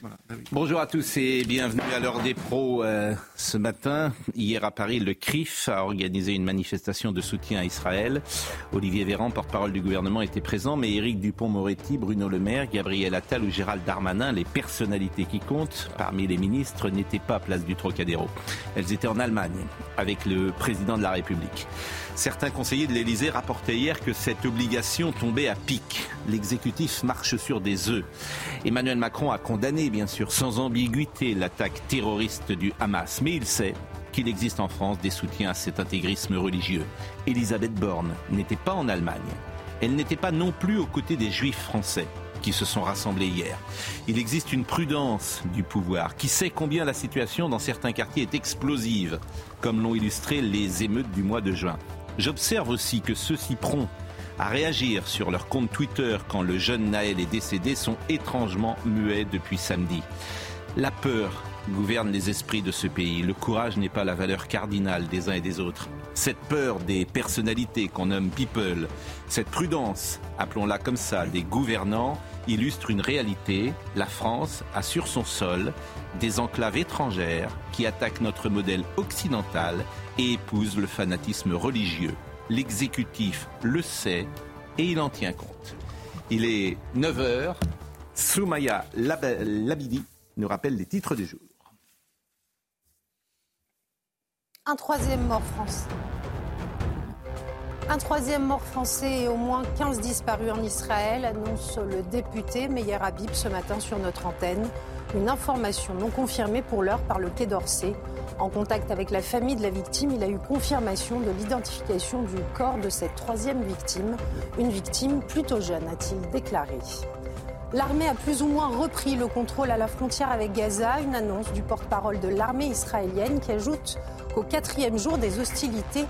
Voilà. Bonjour à tous et bienvenue à l'heure des pros euh, ce matin. Hier à Paris, le CRIF a organisé une manifestation de soutien à Israël. Olivier Véran, porte-parole du gouvernement, était présent, mais Éric Dupont-Moretti, Bruno Le Maire, Gabriel Attal ou Gérald Darmanin, les personnalités qui comptent parmi les ministres, n'étaient pas à place du Trocadéro. Elles étaient en Allemagne avec le président de la République. Certains conseillers de l'Elysée rapportaient hier que cette obligation tombait à pic. L'exécutif marche sur des œufs. Emmanuel Macron a condamné, bien sûr, sans ambiguïté, l'attaque terroriste du Hamas. Mais il sait qu'il existe en France des soutiens à cet intégrisme religieux. Elisabeth Borne n'était pas en Allemagne. Elle n'était pas non plus aux côtés des juifs français qui se sont rassemblés hier. Il existe une prudence du pouvoir qui sait combien la situation dans certains quartiers est explosive, comme l'ont illustré les émeutes du mois de juin. J'observe aussi que ceux-ci prompts à réagir sur leur compte Twitter quand le jeune Naël est décédé sont étrangement muets depuis samedi. La peur gouverne les esprits de ce pays. Le courage n'est pas la valeur cardinale des uns et des autres. Cette peur des personnalités qu'on nomme people, cette prudence, appelons-la comme ça, des gouvernants, illustre une réalité. La France a sur son sol des enclaves étrangères qui attaquent notre modèle occidental et épousent le fanatisme religieux. L'exécutif le sait et il en tient compte. Il est 9h. Soumaya Labidi nous rappelle les titres du jour. Un troisième mort français. Un troisième mort français et au moins 15 disparus en Israël, annonce le député Meyer Habib ce matin sur notre antenne. Une information non confirmée pour l'heure par le Quai d'Orsay. En contact avec la famille de la victime, il a eu confirmation de l'identification du corps de cette troisième victime. Une victime plutôt jeune, a-t-il déclaré. L'armée a plus ou moins repris le contrôle à la frontière avec Gaza, une annonce du porte-parole de l'armée israélienne qui ajoute qu'au quatrième jour des hostilités,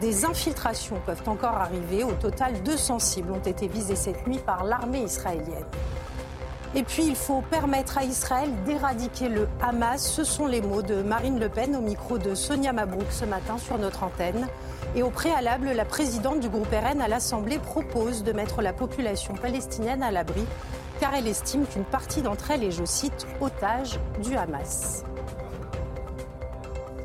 des infiltrations peuvent encore arriver. Au total, 200 cibles ont été visées cette nuit par l'armée israélienne. Et puis, il faut permettre à Israël d'éradiquer le Hamas. Ce sont les mots de Marine Le Pen au micro de Sonia Mabrouk ce matin sur notre antenne. Et au préalable, la présidente du groupe RN à l'Assemblée propose de mettre la population palestinienne à l'abri, car elle estime qu'une partie d'entre elles est, je cite, otage du Hamas.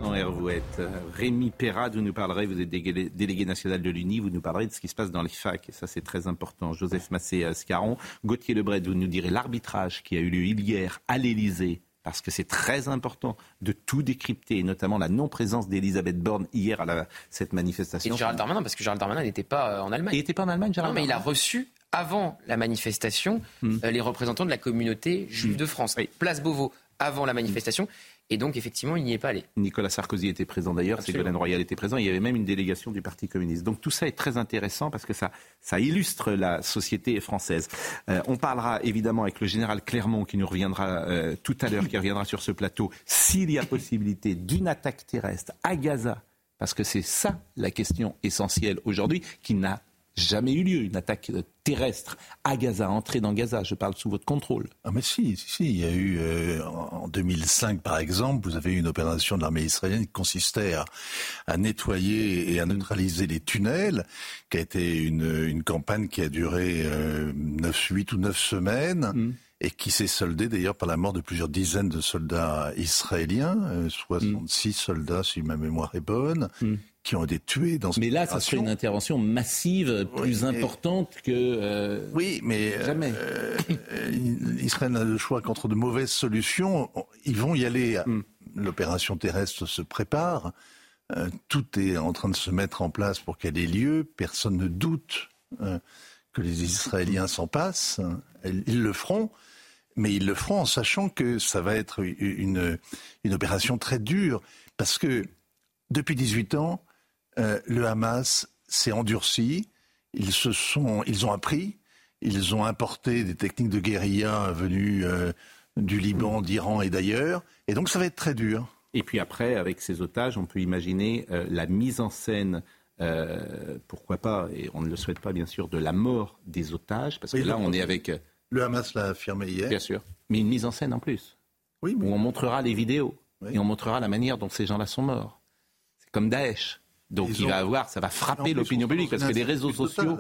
Vous êtes Rémi Perrade, vous nous parlerez, vous êtes délégué national de l'UNI, vous nous parlerez de ce qui se passe dans les facs, et ça c'est très important. Joseph Massé-Scaron, Gauthier Lebret, vous nous direz l'arbitrage qui a eu lieu hier à l'Élysée parce que c'est très important de tout décrypter, et notamment la non-présence d'Elisabeth Borne hier à cette manifestation. Et Gérald Darmanin, parce que Gérald Darmanin n'était pas euh, en Allemagne. Il n'était pas en Allemagne, Gérald Non, mais il a reçu, avant la manifestation, hmm. euh, les représentants de la communauté juive hmm. de France. Place Beauvau, avant la manifestation. Et donc, effectivement, il n'y est pas allé. Nicolas Sarkozy était présent d'ailleurs, Ségolène Royal était présent. Il y avait même une délégation du Parti communiste. Donc, tout ça est très intéressant parce que ça, ça illustre la société française. Euh, on parlera évidemment avec le général Clermont qui nous reviendra euh, tout à l'heure, qui reviendra sur ce plateau, s'il y a possibilité d'une attaque terrestre à Gaza. Parce que c'est ça la question essentielle aujourd'hui, qui n'a jamais eu lieu, une attaque terrestre à Gaza, entrer dans Gaza. Je parle sous votre contrôle. Ah mais si, si, il y a eu euh, en 2005 par exemple, vous avez eu une opération de l'armée israélienne qui consistait à, nettoyer et à neutraliser les tunnels, qui a été une, campagne qui a duré euh, 9, 8 ou 9 semaines. Mm. Et qui s'est soldée d'ailleurs par la mort de plusieurs dizaines de soldats israéliens, 66 euh, soldats si ma mémoire est bonne. Mm qui ont été tués dans Mais là, ça serait une intervention massive, plus importante que. Euh, oui, mais jamais. Euh, Israël n'a le choix qu'entre de mauvaises solutions. Ils vont y aller. Hmm. L'opération terrestre se prépare. Euh, tout est en train de se mettre en place pour qu'elle ait lieu. Personne ne doute que les Israéliens s'en passent. Ils le feront. Mais ils le feront en sachant que ça va être une, une opération très dure. Parce que depuis 18 ans, euh, le Hamas s'est endurci, ils, se sont, ils ont appris, Ils ont importé des techniques de guérilla venues du Liban, d'Iran et d'ailleurs. Et donc ça va être très dur. Et puis après, avec ces otages, on peut imaginer la mise en scène pourquoi pas, et on ne le souhaite pas bien sûr, de la mort des otages, parce que là on est avec... Le Hamas l'a affirmé hier. Bien sûr, mais une mise en scène en plus, oui, où on montrera les vidéos, et on montrera la manière dont ces gens-là sont morts. C'est comme Daesh. Donc il va avoir, ça va frapper l'opinion publique parce que les réseaux sociaux.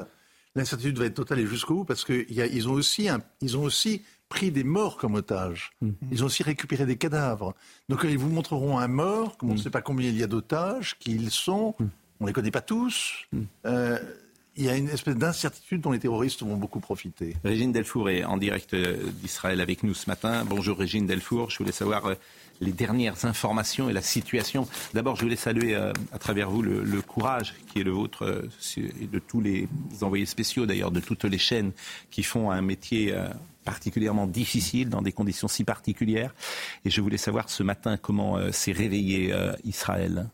L'incertitude va être totale et jusqu'au bout parce qu'ils ont aussi, ils ont aussi pris des morts comme otages. Mm. Ils ont aussi récupéré des cadavres. Donc ils vous montreront un mort, comme on ne mm. sait pas combien il y a d'otages, qui ils sont. Mm. On ne les connaît pas tous. Euh, il y a une espèce d'incertitude dont les terroristes vont beaucoup profiter. Régine Delfour est en direct euh, d'Israël avec nous ce matin. Bonjour Régine Delfour. Je voulais savoir euh, les dernières informations et la situation. D'abord, je voulais saluer euh, à travers vous le, courage qui est le vôtre euh, et de tous les envoyés spéciaux d'ailleurs, de toutes les chaînes qui font un métier euh, particulièrement difficile dans des conditions si particulières. Et je voulais savoir ce matin comment s'est réveillé Israël.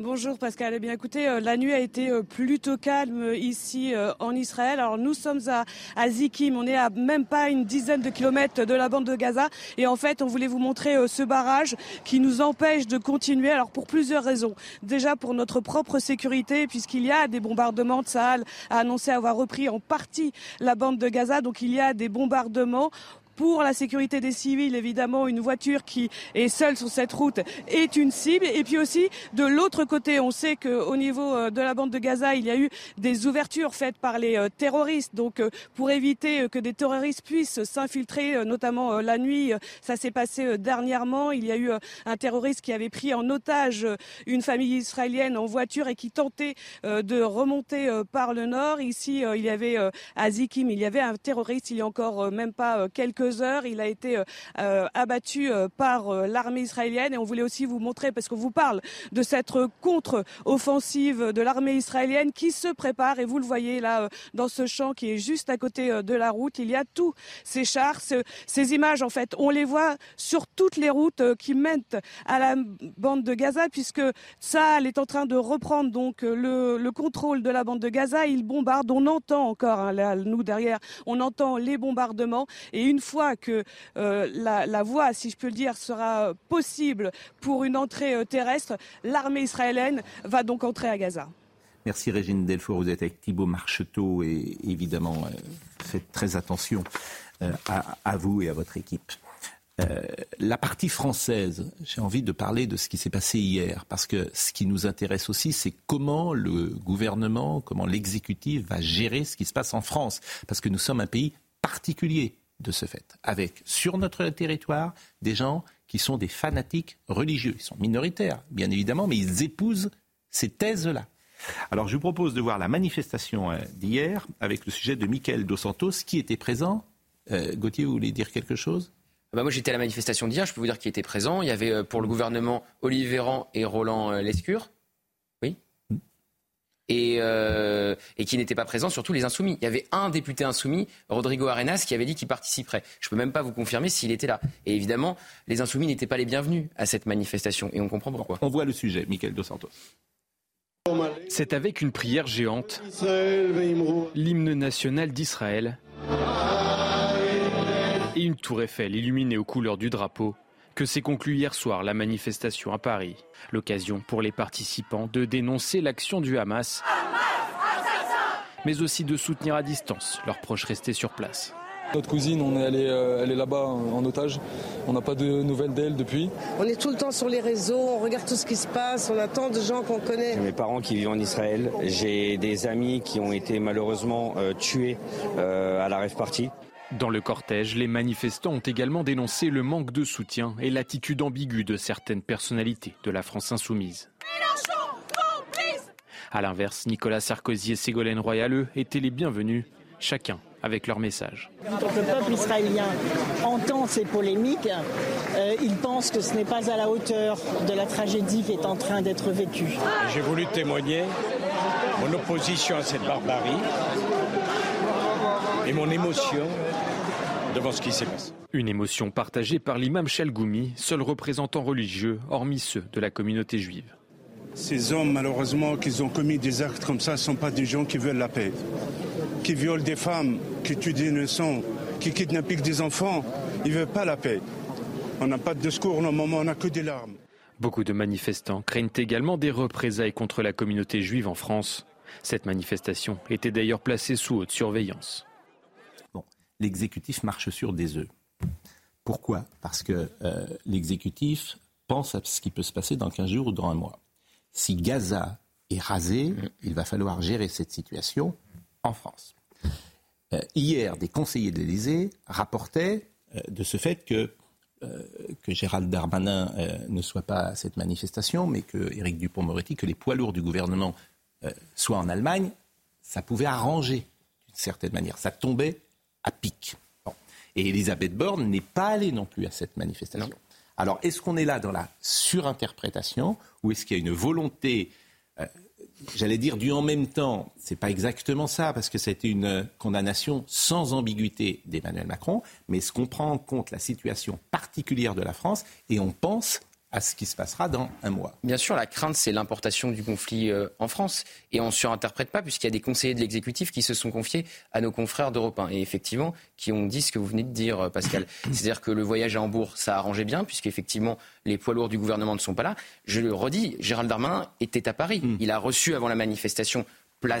Bonjour Pascal. Eh bien écoutez, euh, la nuit a été euh, plutôt calme euh, ici en Israël. Alors nous sommes à, à, Zikim, on est à même pas une dizaine de kilomètres de la bande de Gaza et en fait on voulait vous montrer ce barrage qui nous empêche de continuer. Alors pour plusieurs raisons. Déjà pour notre propre sécurité puisqu'il y a des bombardements. de Sahel a annoncé avoir repris en partie la bande de Gaza, donc il y a des bombardements pour la sécurité des civils, évidemment, une voiture qui est seule sur cette route est une cible. Et puis aussi, de l'autre côté, on sait qu'au niveau euh, de la bande de Gaza, il y a eu des ouvertures faites par les euh, terroristes. Donc, euh, pour éviter que des terroristes puissent s'infiltrer, notamment la nuit, ça s'est passé dernièrement. Il y a eu un terroriste qui avait pris en otage une famille israélienne en voiture et qui tentait de remonter par le nord. Ici, il y avait à il y avait un terroriste il y a encore même pas quelques heures. Il a été euh, euh, abattu euh, par l'armée israélienne et on voulait aussi vous montrer, parce qu'on vous parle de cette contre-offensive de l'armée israélienne qui se prépare et vous le voyez là dans ce champ qui est juste à côté de la route. Il y a tous ces chars, ces images en fait, on les voit sur toutes les routes qui mènent à la bande de Gaza puisque ça est en train de reprendre donc le, contrôle de la bande de Gaza. Il bombarde, on entend encore, hein, là, nous derrière, on entend les bombardements et une fois que euh, la, voie, si je peux le dire, sera possible pour une entrée euh, terrestre, l'armée israélienne va donc entrer à Gaza. Merci Régine Delfour, vous êtes avec Thibault Marcheteau et évidemment euh, faites très attention à, vous et à votre équipe. la partie française, j'ai envie de parler de ce qui s'est passé hier, parce que ce qui nous intéresse aussi, c'est comment le gouvernement, comment l'exécutif va gérer ce qui se passe en France, parce que nous sommes un pays particulier de ce fait, avec sur notre territoire des gens qui sont des fanatiques religieux. Ils sont minoritaires, bien évidemment, mais ils épousent ces thèses-là. Alors je vous propose de voir la manifestation euh, d'hier avec le sujet de Michael Dos Santos qui était présent. Euh, Gauthier, vous voulez dire quelque chose? Bah moi j'étais à la manifestation d'hier, je peux vous dire qui était présent. Il y avait euh, pour le gouvernement Olivier Véran et Roland Lescure. Euh, et, qui n'étaient pas présents, surtout les insoumis. Il y avait un député insoumis, Rodrigo Arenas, qui avait dit qu'il participerait. Je ne peux même pas vous confirmer s'il était là. Et évidemment, les insoumis n'étaient pas les bienvenus à cette manifestation, et on comprend pourquoi. On voit le sujet, Michael Dos Santos. C'est avec une prière géante, l'hymne national d'Israël et une tour Eiffel illuminée aux couleurs du drapeau que s'est conclue hier soir la manifestation à Paris. L'occasion pour les participants de dénoncer l'action du Hamas, mais aussi de soutenir à distance leurs proches restés sur place. Notre cousine, on est allé, euh, elle est là-bas en otage. On n'a pas de nouvelles d'elle depuis. On est tout le temps sur les réseaux, on regarde tout ce qui se passe, on attend de gens qu'on connaît. J'ai mes parents qui vivent en Israël. J'ai des amis qui ont été malheureusement euh, tués euh, à la rêve partie. Dans le cortège, les manifestants ont également dénoncé le manque de soutien et l'attitude ambiguë de certaines personnalités de la France insoumise. A l'inverse, Nicolas Sarkozy et Ségolène Royal, étaient les bienvenus, chacun avec leur message. Quand le peuple israélien entend ces polémiques, euh, il pense que ce n'est pas à la hauteur de la tragédie qui est en train d'être vécue. J'ai voulu témoigner mon opposition à cette barbarie et mon émotion devant ce qui s'est passé. Une émotion partagée par l'imam Chalgoumi, seul représentant religieux, hormis ceux de la communauté juive. Ces hommes, malheureusement, qui ont commis des actes comme ça, ne sont pas des gens qui veulent la paix. Qui violent des femmes, qui tuent des innocents, qui kidnappent des enfants, ils ne veulent pas la paix. On n'a pas de discours, normalement, on n'a que des larmes. Beaucoup de manifestants craignent également des représailles contre la communauté juive en France. Cette manifestation était d'ailleurs placée sous haute surveillance. L'exécutif marche sur des œufs. Pourquoi? Parce que euh, l'exécutif pense à ce qui peut se passer dans 15 jours ou dans un mois. Si Gaza est rasé, il va falloir gérer cette situation en France. Euh, hier, des conseillers de l'Élysée rapportaient euh, de ce fait que, que Gérald Darmanin ne soit pas à cette manifestation, mais que Éric Dupont-Moretti, que les poids lourds du gouvernement soient en Allemagne, ça pouvait arranger d'une certaine manière. Ça tombait à pic. Et Elisabeth Borne n'est pas allée non plus à cette manifestation. Alors, est-ce qu'on est là dans la surinterprétation ou est-ce qu'il y a une volonté, euh, j'allais dire du en même temps C'est pas exactement ça parce que c'était une condamnation sans ambiguïté d'Emmanuel Macron, mais est-ce qu'on prend en compte la situation particulière de la France et on pense à ce qui se passera dans un mois. Bien sûr, la crainte, c'est l'importation du conflit euh, en France. Et on ne surinterprète pas, puisqu'il y a des conseillers de l'exécutif qui se sont confiés à nos confrères d'Europe 1. Et effectivement, qui ont dit ce que vous venez de dire, euh, Pascal. C'est-à-dire que le voyage à Hambourg, ça a arrangé bien, puisqu'effectivement, les poids lourds du gouvernement ne sont pas là. Je le redis, Gérald Darmanin était à Paris. Hmm. Il a reçu avant la manifestation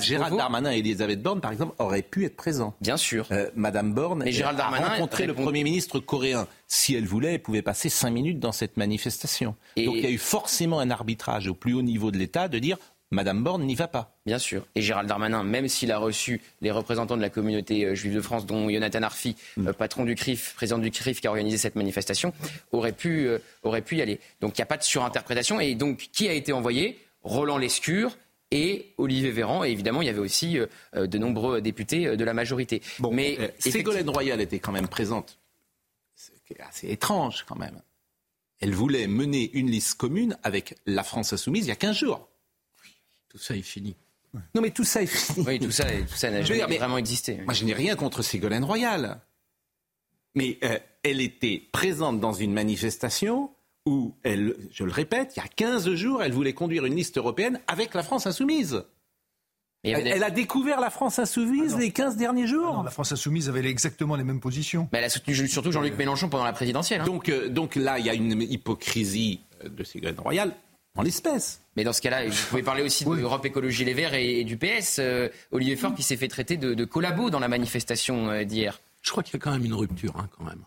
Gérald Darmanin et Elisabeth Borne, par exemple, auraient pu être présents. Bien sûr. Euh, Madame Borne et Gérald a rencontré le Premier ministre coréen. Si elle voulait, elle pouvait passer cinq minutes dans cette manifestation. Donc il y a eu forcément un arbitrage au plus haut niveau de l'État de dire Madame Borne n'y va pas. Bien sûr. Et Gérald Darmanin, même s'il a reçu les représentants de la communauté euh, juive de France, dont Jonathan Arfi, mm. euh, patron du CRIF, président du CRIF qui a organisé cette manifestation, aurait pu, aurait pu y aller. Donc il n'y a pas de surinterprétation. Et donc qui a été envoyé? Roland Lescure et Olivier Véran. Et évidemment, il y avait aussi euh, euh, de nombreux députés euh, de la majorité. Bon, Mais Ségolène Royal était quand même présente. C'est assez étrange quand même. Elle voulait mener une liste commune avec la France insoumise il y a 15 jours. tout ça est fini. Non, mais tout ça est fini. Oui, tout ça, tout ça n'a jamais vraiment existé. Moi, je n'ai rien contre Ségolène Royal. Mais elle était présente dans une manifestation où elle, je le répète, il y a 15 jours, elle voulait conduire une liste européenne avec la France insoumise. Elle, a découvert la France insoumise ah les 15 derniers jours. Ah la France insoumise avait exactement les mêmes positions. Mais elle a soutenu surtout Jean-Luc Mélenchon pendant la présidentielle. Hein. Donc, euh, donc là, il y a une hypocrisie euh, de Ségolène Royal en l'espèce. Mais dans ce cas-là, vous pouvez parler aussi de l'Europe Écologie Les Verts et, du PS. Euh, Olivier Faure qui s'est fait traiter de, collabo dans la manifestation d'hier. Je crois qu'il y a quand même une rupture, hein, quand même.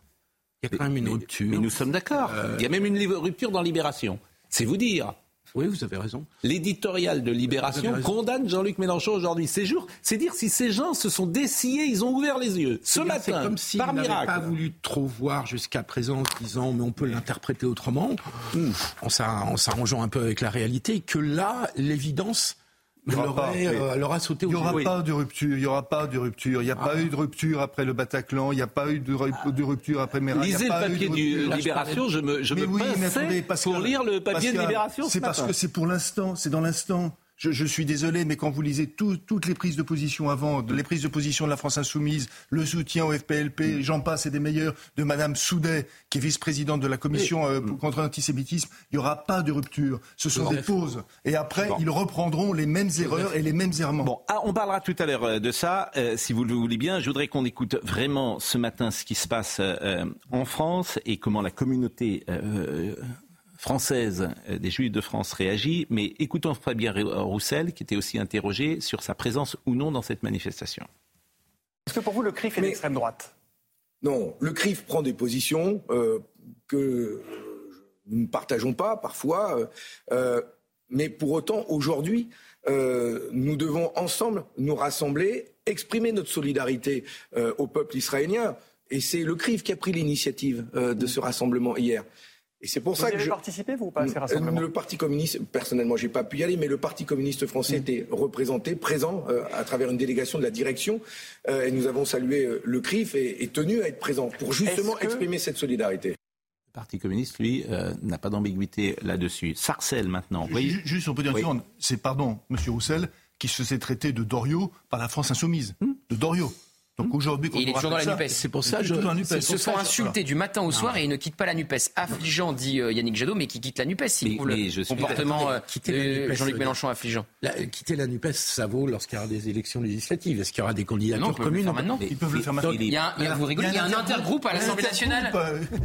Il y a quand même une rupture. Mais nous sommes d'accord. Euh, Il y a même une rupture dans Libération. C'est vous dire. Oui, vous avez raison. L'éditorial de Libération condamne Jean-Luc Mélenchon aujourd'hui. C'est c'est dire si ces gens se sont dessillés, ils ont ouvert les yeux. Ce matin, c'est comme s'ils n'avaient pas voulu trop voir jusqu'à présent, en disant mais on peut l'interpréter autrement, en s'arrangeant un peu avec la réalité, que là, l'évidence il sauté n'y aura pas de rupture. Il n'y aura pas de rupture. Il n'y a pas ah. eu de rupture après le Bataclan. Il n'y a pas eu de, rupture après Méral. Lisez le papier de Libération. Je me, je me oui, pour lire le papier de Libération. C'est parce que c'est pour l'instant. C'est dans l'instant. Je, suis désolé, mais quand vous lisez toutes les prises de position avant, les prises de position de la France insoumise, le soutien au FPLP, mm. j'en passe et des meilleurs, de Madame Soudet, qui est vice-présidente de la commission euh, contre l'antisémitisme, il n'y aura pas de rupture. Ce sont des pauses. Et après, ils reprendront les mêmes erreurs et les mêmes errements. Bon, ah, on parlera tout à l'heure euh, de ça, euh, si vous le voulez bien. Je voudrais qu'on écoute vraiment ce matin ce qui se passe en France et comment la communauté française euh, des Juifs de France réagit, mais écoutons Fabien Roussel, qui était aussi interrogé sur sa présence ou non dans cette manifestation. Est-ce que pour vous, le CRIF est d'extrême droite? Non, le CRIF prend des positions euh, que nous ne partageons pas parfois, euh, mais pour autant, aujourd'hui, nous devons ensemble nous rassembler, exprimer notre solidarité au peuple israélien. Et c'est le CRIF qui a pris l'initiative de ce rassemblement hier. Et c'est pour vous ça avez que je... participé, vous, pas à ces rassemblements Le Parti communiste, personnellement, j'ai pas pu y aller, mais le Parti communiste français mm. était représenté, présent, euh, à travers une délégation de la direction, euh, et nous avons salué euh, le CRIF et, tenu à être présent pour justement exprimer cette solidarité. Le Parti communiste, lui, n'a pas d'ambiguïté là-dessus. Sarcelle, maintenant. Juste, on peut dire une c'est, pardon, Monsieur Roussel, qui se s'est traité de Doriot par la France insoumise. Hmm. De Doriot. Donc aujourd'hui, quand il est on toujours dans la NUPES. C'est pour ça, il est je, toujours dans la NUPES. Ils se font insulter du matin au soir et ils ne quittent pas la NUPES. Affligeant, dit euh, Yannick Jadot, mais qui quitte la NUPES s'il Mais- trouve le comportement euh, de NUPES, Jean-Luc euh, Mélenchon affligeant. La- quitter la NUPES, ça vaut lorsqu'il y aura des élections législatives. Est-ce qu'il y aura des candidatures Non, le communes faire maintenant. Ils peuvent le faire maintenant. Il y a, il y a- vous rigolez, il y a un intergroupe à l'Assemblée nationale.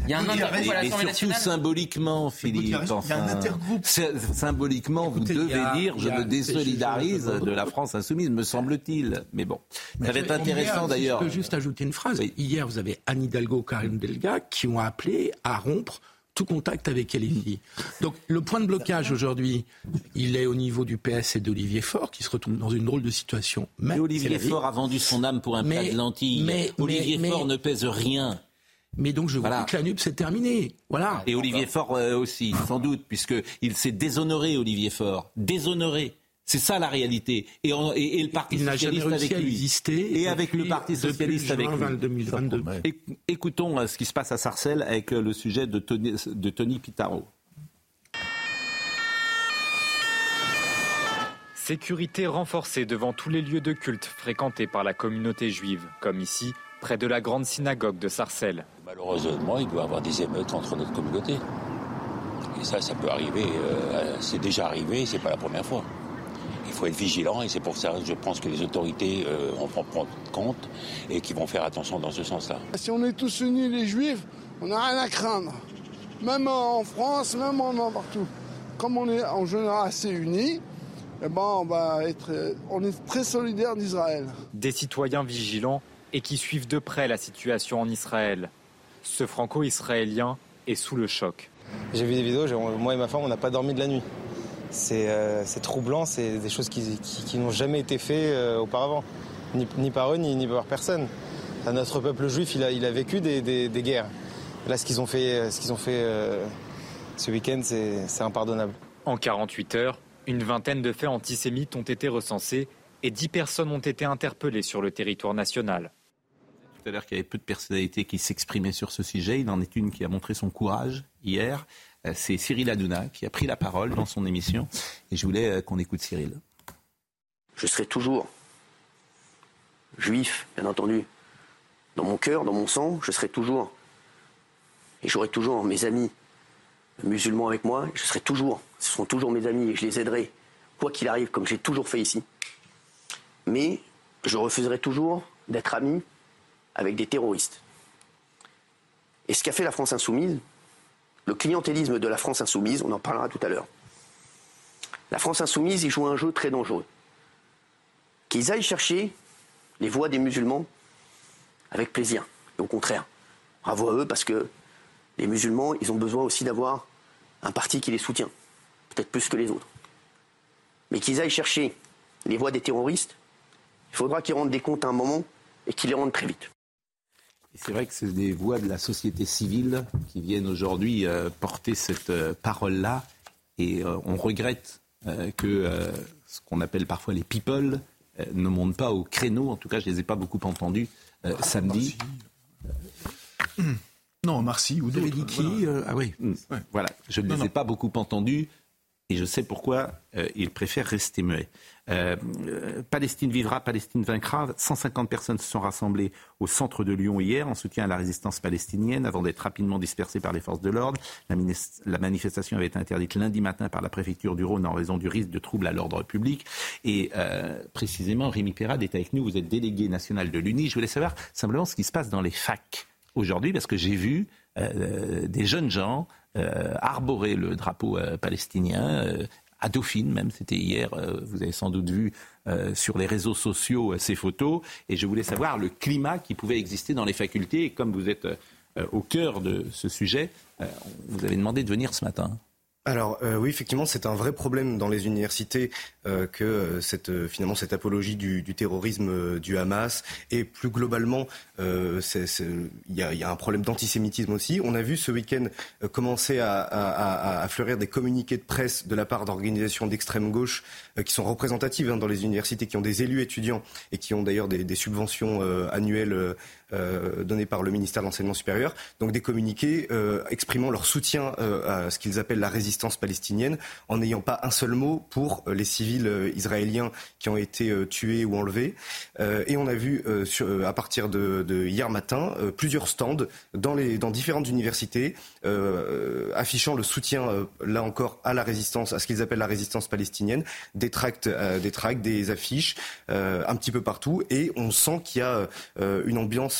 Il y a un il intergroupe à l'Assemblée surtout nationale. symboliquement, il Philippe. il y a un intergroupe. Symboliquement, vous il devez dire il je me désolidarise de la France insoumise, me semble-t-il. Mais bon, ça va être intéressant d'ailleurs. Si je peux juste ajouter une phrase. Oui. Hier, vous avez Anne Hidalgo, Karim Delga qui ont appelé à rompre tout contact avec LFI. Donc le point de blocage aujourd'hui, il est au niveau du PS et d'Olivier Faure qui se retrouve dans une drôle de situation. Mais Olivier. Faure a vendu son âme pour un plat Mais- de lentilles. mais- Olivier mais- Faure ne pèse rien. Mais donc je Voilà. vous dis que la NUP c'est terminé. Voilà. Et Olivier Faure euh, aussi, sans doute, puisqu'il s'est déshonoré, Olivier Faure. Déshonoré. C'est ça la réalité. Et, on- et- et le Parti Socialiste avec lui. exister Et avec le Parti Socialiste avec lui. 2022. Éc- Écoutons euh, ce qui se passe à Sarcelles avec euh, le sujet de Tony, de Tony Pitaro. Sécurité renforcée devant tous les lieux de culte fréquentés par la communauté juive, comme ici, près de la grande synagogue de Sarcelles. Malheureusement, il doit y avoir des émeutes entre notre communauté. Et ça, ça peut arriver. euh, c'est déjà arrivé, c'est pas la première fois. Il faut être vigilant et c'est pour ça que je pense que les autorités euh, en vont prendre compte et qui vont faire attention dans ce sens-là. Si on est tous unis les juifs, on n'a rien à craindre. Même en France, même en partout. Comme on est en général assez unis, eh ben on, va être, euh, on est très solidaires d'Israël. Des citoyens vigilants et qui suivent de près la situation en Israël. Ce franco-israélien est sous le choc. J'ai vu des vidéos, moi et ma femme, on n'a pas dormi de la nuit. C'est euh, c'est troublant, c'est des choses qui, qui- qui n'ont jamais été faites euh, auparavant, ni, ni par eux, ni, ni par personne. Là, notre peuple juif, il a, il a vécu des, des- des guerres. Là, ce qu'ils ont fait, ce qu'ils ont fait euh, ce week-end, c'est c'est impardonnable. En 48 heures, une vingtaine de faits antisémites ont été recensés et 10 personnes ont été interpellées sur le territoire national. Tout à l'heure qu'il y avait peu de personnalités qui s'exprimaient sur ce sujet. Il en est une qui a montré son courage hier. Euh, C'est Cyril Hanouna qui a pris la parole dans son émission. Et je voulais euh, qu'on écoute Cyril. Je serai toujours juif, bien entendu. Dans mon cœur, dans mon sang, je serai toujours. Et j'aurai toujours mes amis musulmans avec moi. Je serai toujours. Ce seront toujours mes amis et je les aiderai, quoi qu'il arrive, comme j'ai toujours fait ici. Mais je refuserai toujours d'être ami avec des terroristes. Et ce qu'a fait la France insoumise, le clientélisme de la France insoumise, on en parlera tout à l'heure. La France insoumise, ils jouent un jeu très dangereux qu'ils aillent chercher les voix des musulmans avec plaisir. Et au contraire, bravo à eux parce que les musulmans, ils ont besoin aussi d'avoir un parti qui les soutient, peut-être plus que les autres. Mais qu'ils aillent chercher les voix des terroristes, il faudra qu'ils rendent des comptes à un moment et qu'ils les rendent très vite. C'est vrai que c'est des voix de la société civile qui viennent aujourd'hui euh, porter cette euh, parole-là. Et euh, on regrette euh, que euh, ce qu'on appelle parfois les people euh, ne montent pas au créneau. En tout cas, je ne les ai pas beaucoup entendus euh, samedi. Non, Marcy ou d'autres. dit qui voilà. Ah oui. Mm. Voilà, je ne les non. ai pas beaucoup entendus et je sais pourquoi euh, ils préfèrent rester muets. Euh, euh, Palestine vivra, Palestine vaincra. 150 personnes se sont rassemblées au centre de Lyon hier en soutien à la résistance palestinienne avant d'être rapidement dispersées par les forces de l'ordre. La, manifestation avait été interdite lundi matin par la préfecture du Rhône en raison du risque de troubles à l'ordre public. Et euh, précisément, Rémi Perrade est avec nous. Vous êtes délégué national de l'UNI. Je voulais savoir simplement ce qui se passe dans les facs aujourd'hui parce que j'ai vu des jeunes gens arborer le drapeau euh, palestinien. euh, à Dauphine même, c'était hier, euh, vous avez sans doute vu euh, sur les réseaux sociaux euh, ces photos, et je voulais savoir le climat qui pouvait exister dans les facultés, et comme vous êtes euh, au cœur de ce sujet, euh, vous avez demandé de venir ce matin. Alors euh, oui, effectivement, c'est un vrai problème dans les universités euh, que euh, cette finalement cette apologie du, terrorisme du Hamas et plus globalement, il y, a, un problème d'antisémitisme aussi. On a vu ce week-end commencer à, fleurir des communiqués de presse de la part d'organisations d'extrême gauche qui sont représentatives hein, dans les universités, qui ont des élus étudiants et qui ont d'ailleurs des, subventions annuelles donnés par le ministère de l'Enseignement supérieur, donc des communiqués exprimant leur soutien à ce qu'ils appellent la résistance palestinienne, en n'ayant pas un seul mot pour les civils israéliens qui ont été tués ou enlevés. et on a vu à partir de, hier matin plusieurs stands dans, dans différentes universités affichant le soutien, là encore, à la résistance, à ce qu'ils appellent la résistance palestinienne, des tracts, des tracts, des affiches, un petit peu partout, et on sent qu'il y a une ambiance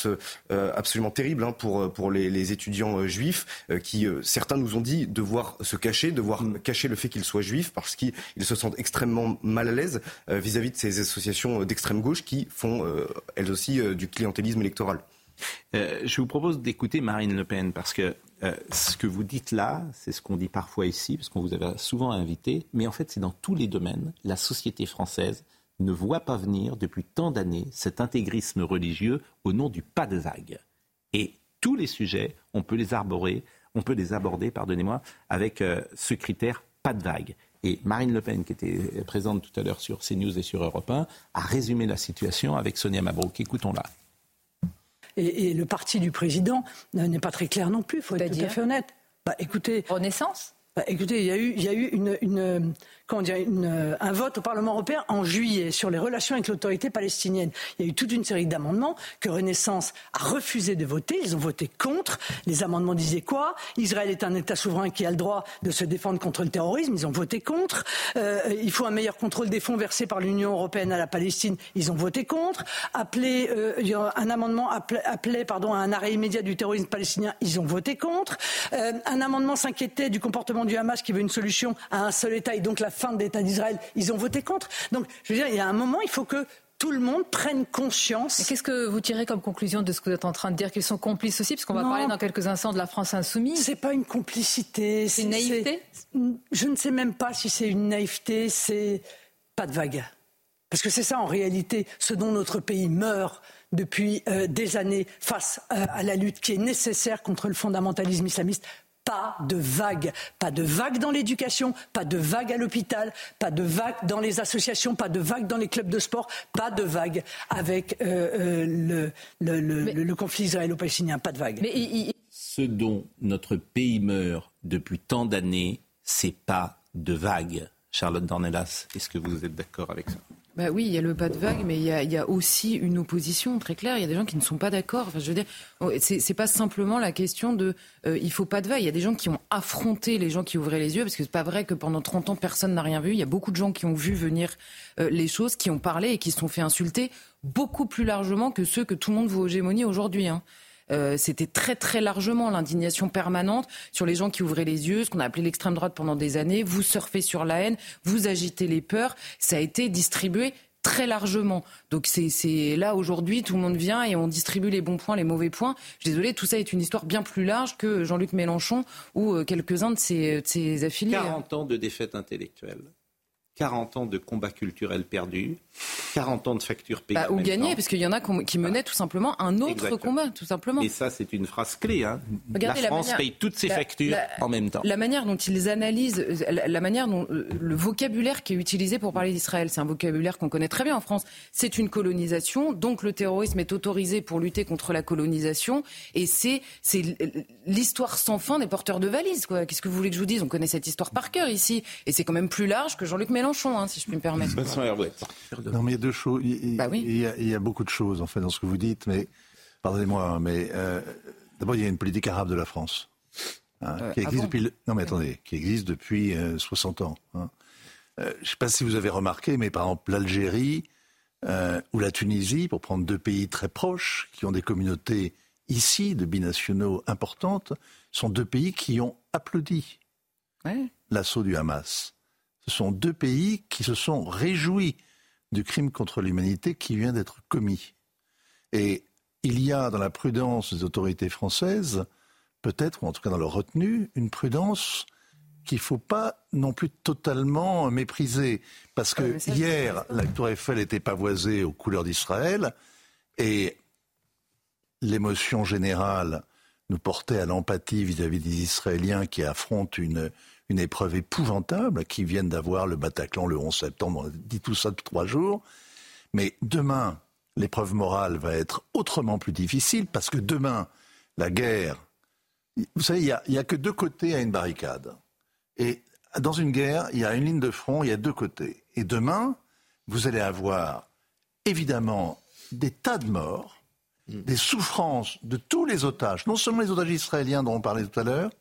absolument terrible hein, pour, pour les, les étudiants juifs, qui certains nous ont dit devoir se cacher, devoir cacher le fait qu'ils soient juifs, parce qu'ils se sentent extrêmement mal à l'aise vis-à-vis de ces associations d'extrême gauche qui font elles aussi du clientélisme électoral. Euh, je vous propose d'écouter Marine Le Pen parce que euh, ce que vous dites là, c'est ce qu'on dit parfois ici, parce qu'on vous avait souvent invité, mais en fait c'est dans tous les domaines. La société française ne voit pas venir depuis tant d'années cet intégrisme religieux au nom du pas de vague. Et tous les sujets, on peut les arborer, on peut les aborder, pardonnez-moi, avec euh, ce critère pas de vague. Et Marine Le Pen, qui était présente tout à l'heure sur CNews et sur Europe 1, a résumé la situation avec Sonia Mabrouk. Écoutons-la. Et, le parti du président n'est pas très clair non plus, il faut être tout à fait honnête. Bah, écoutez, Renaissance? bah, Écoutez, il y a eu, il y a eu une, une comment dire, une, un vote au Parlement européen en juillet sur les relations avec l'autorité palestinienne. Il y a eu toute une série d'amendements que Renaissance a refusé de voter. Ils ont voté contre. Les amendements disaient quoi? Israël est un État souverain qui a le droit de se défendre contre le terrorisme. Ils ont voté contre. Euh, il faut un meilleur contrôle des fonds versés par l'Union européenne à la Palestine. Ils ont voté contre. Appelé, euh, un amendement appelait, pardon, à un arrêt immédiat du terrorisme palestinien. Ils ont voté contre. Euh, un amendement s'inquiétait du comportement du Hamas qui veut une solution à un seul État et donc la fin de l'État d'Israël, ils ont voté contre. Donc, je veux dire, il y a un moment, il faut que tout le monde prenne conscience. Qu'est-ce que vous tirez comme conclusion de ce que vous êtes en train de dire Qu'ils sont complices aussi? Parce qu'on va parler dans quelques instants de la France insoumise. C'est pas une complicité. C'est une naïveté? Je ne sais même pas si c'est une naïveté, c'est pas de vague. Parce que c'est ça en réalité ce dont notre pays meurt depuis euh, des années face euh, à la lutte qui est nécessaire contre le fondamentalisme islamiste pas de vague. Pas de vague dans l'éducation, pas de vague à l'hôpital, pas de vague dans les associations, pas de vague dans les clubs de sport, pas de vague avec euh, euh, le, conflit israélo-palestinien, pas de vague. Ce dont notre pays meurt depuis tant d'années, c'est pas de vague. Charlotte Dornelas, est-ce que vous êtes d'accord avec ça? Bah oui, il y a le pas de vague, mais il y a, aussi une opposition très claire. Il y a des gens qui ne sont pas d'accord. Enfin, je veux dire, oh, c'est pas simplement la question de euh, il faut pas de vague. Il y a des gens qui ont affronté les gens qui ouvraient les yeux, parce que c'est pas vrai que pendant 30 ans personne n'a rien vu. Il y a beaucoup de gens qui ont vu venir euh, les choses, qui ont parlé et qui se sont fait insulter beaucoup plus largement que ceux que tout le monde voit hégémonie aujourd'hui. Hein. Euh, c'était très très largement l'indignation permanente sur les gens qui ouvraient les yeux, ce qu'on a appelé l'extrême droite pendant des années. Vous surfez sur la haine, vous agitez les peurs. Ça a été distribué très largement. Donc c'est là aujourd'hui, tout le monde vient et on distribue les bons points, les mauvais points. Je suis désolée, tout ça est une histoire bien plus large que Jean-Luc Mélenchon ou euh, quelques-uns de ses, de ses affiliés. 40 ans de défaite intellectuelle. 40 ans de combat culturel perdu, 40 ans de factures payées. Bah, ou gagné, parce qu'il y en a qui menaient tout simplement un autre combat, tout simplement. Et ça, c'est une phrase clé. Hein. la France paye toutes ses factures en même temps. La manière dont ils analysent, la manière dont euh, le vocabulaire qui est utilisé pour parler d'Israël, c'est un vocabulaire qu'on connaît très bien en France. C'est une colonisation, donc le terrorisme est autorisé pour lutter contre la colonisation, et c'est l'histoire sans fin des porteurs de valises. Qu'est-ce que vous voulez que je vous dise? On connaît cette histoire par cœur ici, et c'est quand même plus large que Jean-Luc Mélenchon. Hein, si je puis me permettre. Non, mais il y a deux choses. Bah il, y a, beaucoup de choses, en fait, dans ce que vous dites, mais pardonnez-moi, hein, mais euh, d'abord, il y a une politique arabe de la France. Hein, euh, qui existe ah depuis. Non, mais attendez, qui existe depuis 60 euh, ans. je ne sais pas si vous avez remarqué, mais par exemple, l'Algérie ou la Tunisie, pour prendre deux pays très proches, qui ont des communautés ici de binationaux importantes, sont deux pays qui ont applaudi l'assaut du Hamas ce sont deux pays qui se sont réjouis du crime contre l'humanité qui vient d'être commis. Et il y a dans la prudence des autorités françaises, peut-être, ou en tout cas dans leur retenue, une prudence qu'il ne faut pas non plus totalement mépriser. Parce que hier, la tour Eiffel était pavoisée aux couleurs d'Israël et l'émotion générale nous portait à l'empathie vis-à-vis des Israéliens qui affrontent une, une épreuve épouvantable, qui viennent d'avoir le Bataclan le 11 septembre. On dit tout ça depuis trois jours. Mais demain, l'épreuve morale va être autrement plus difficile parce que demain, la guerre, vous savez, il n'y a, a, que deux côtés à une barricade. Et dans une guerre, il y a une ligne de front, il y a deux côtés. Et demain, vous allez avoir évidemment des tas de morts, mm. des souffrances de tous les otages, non seulement les otages israéliens dont on parlait tout à l'heure,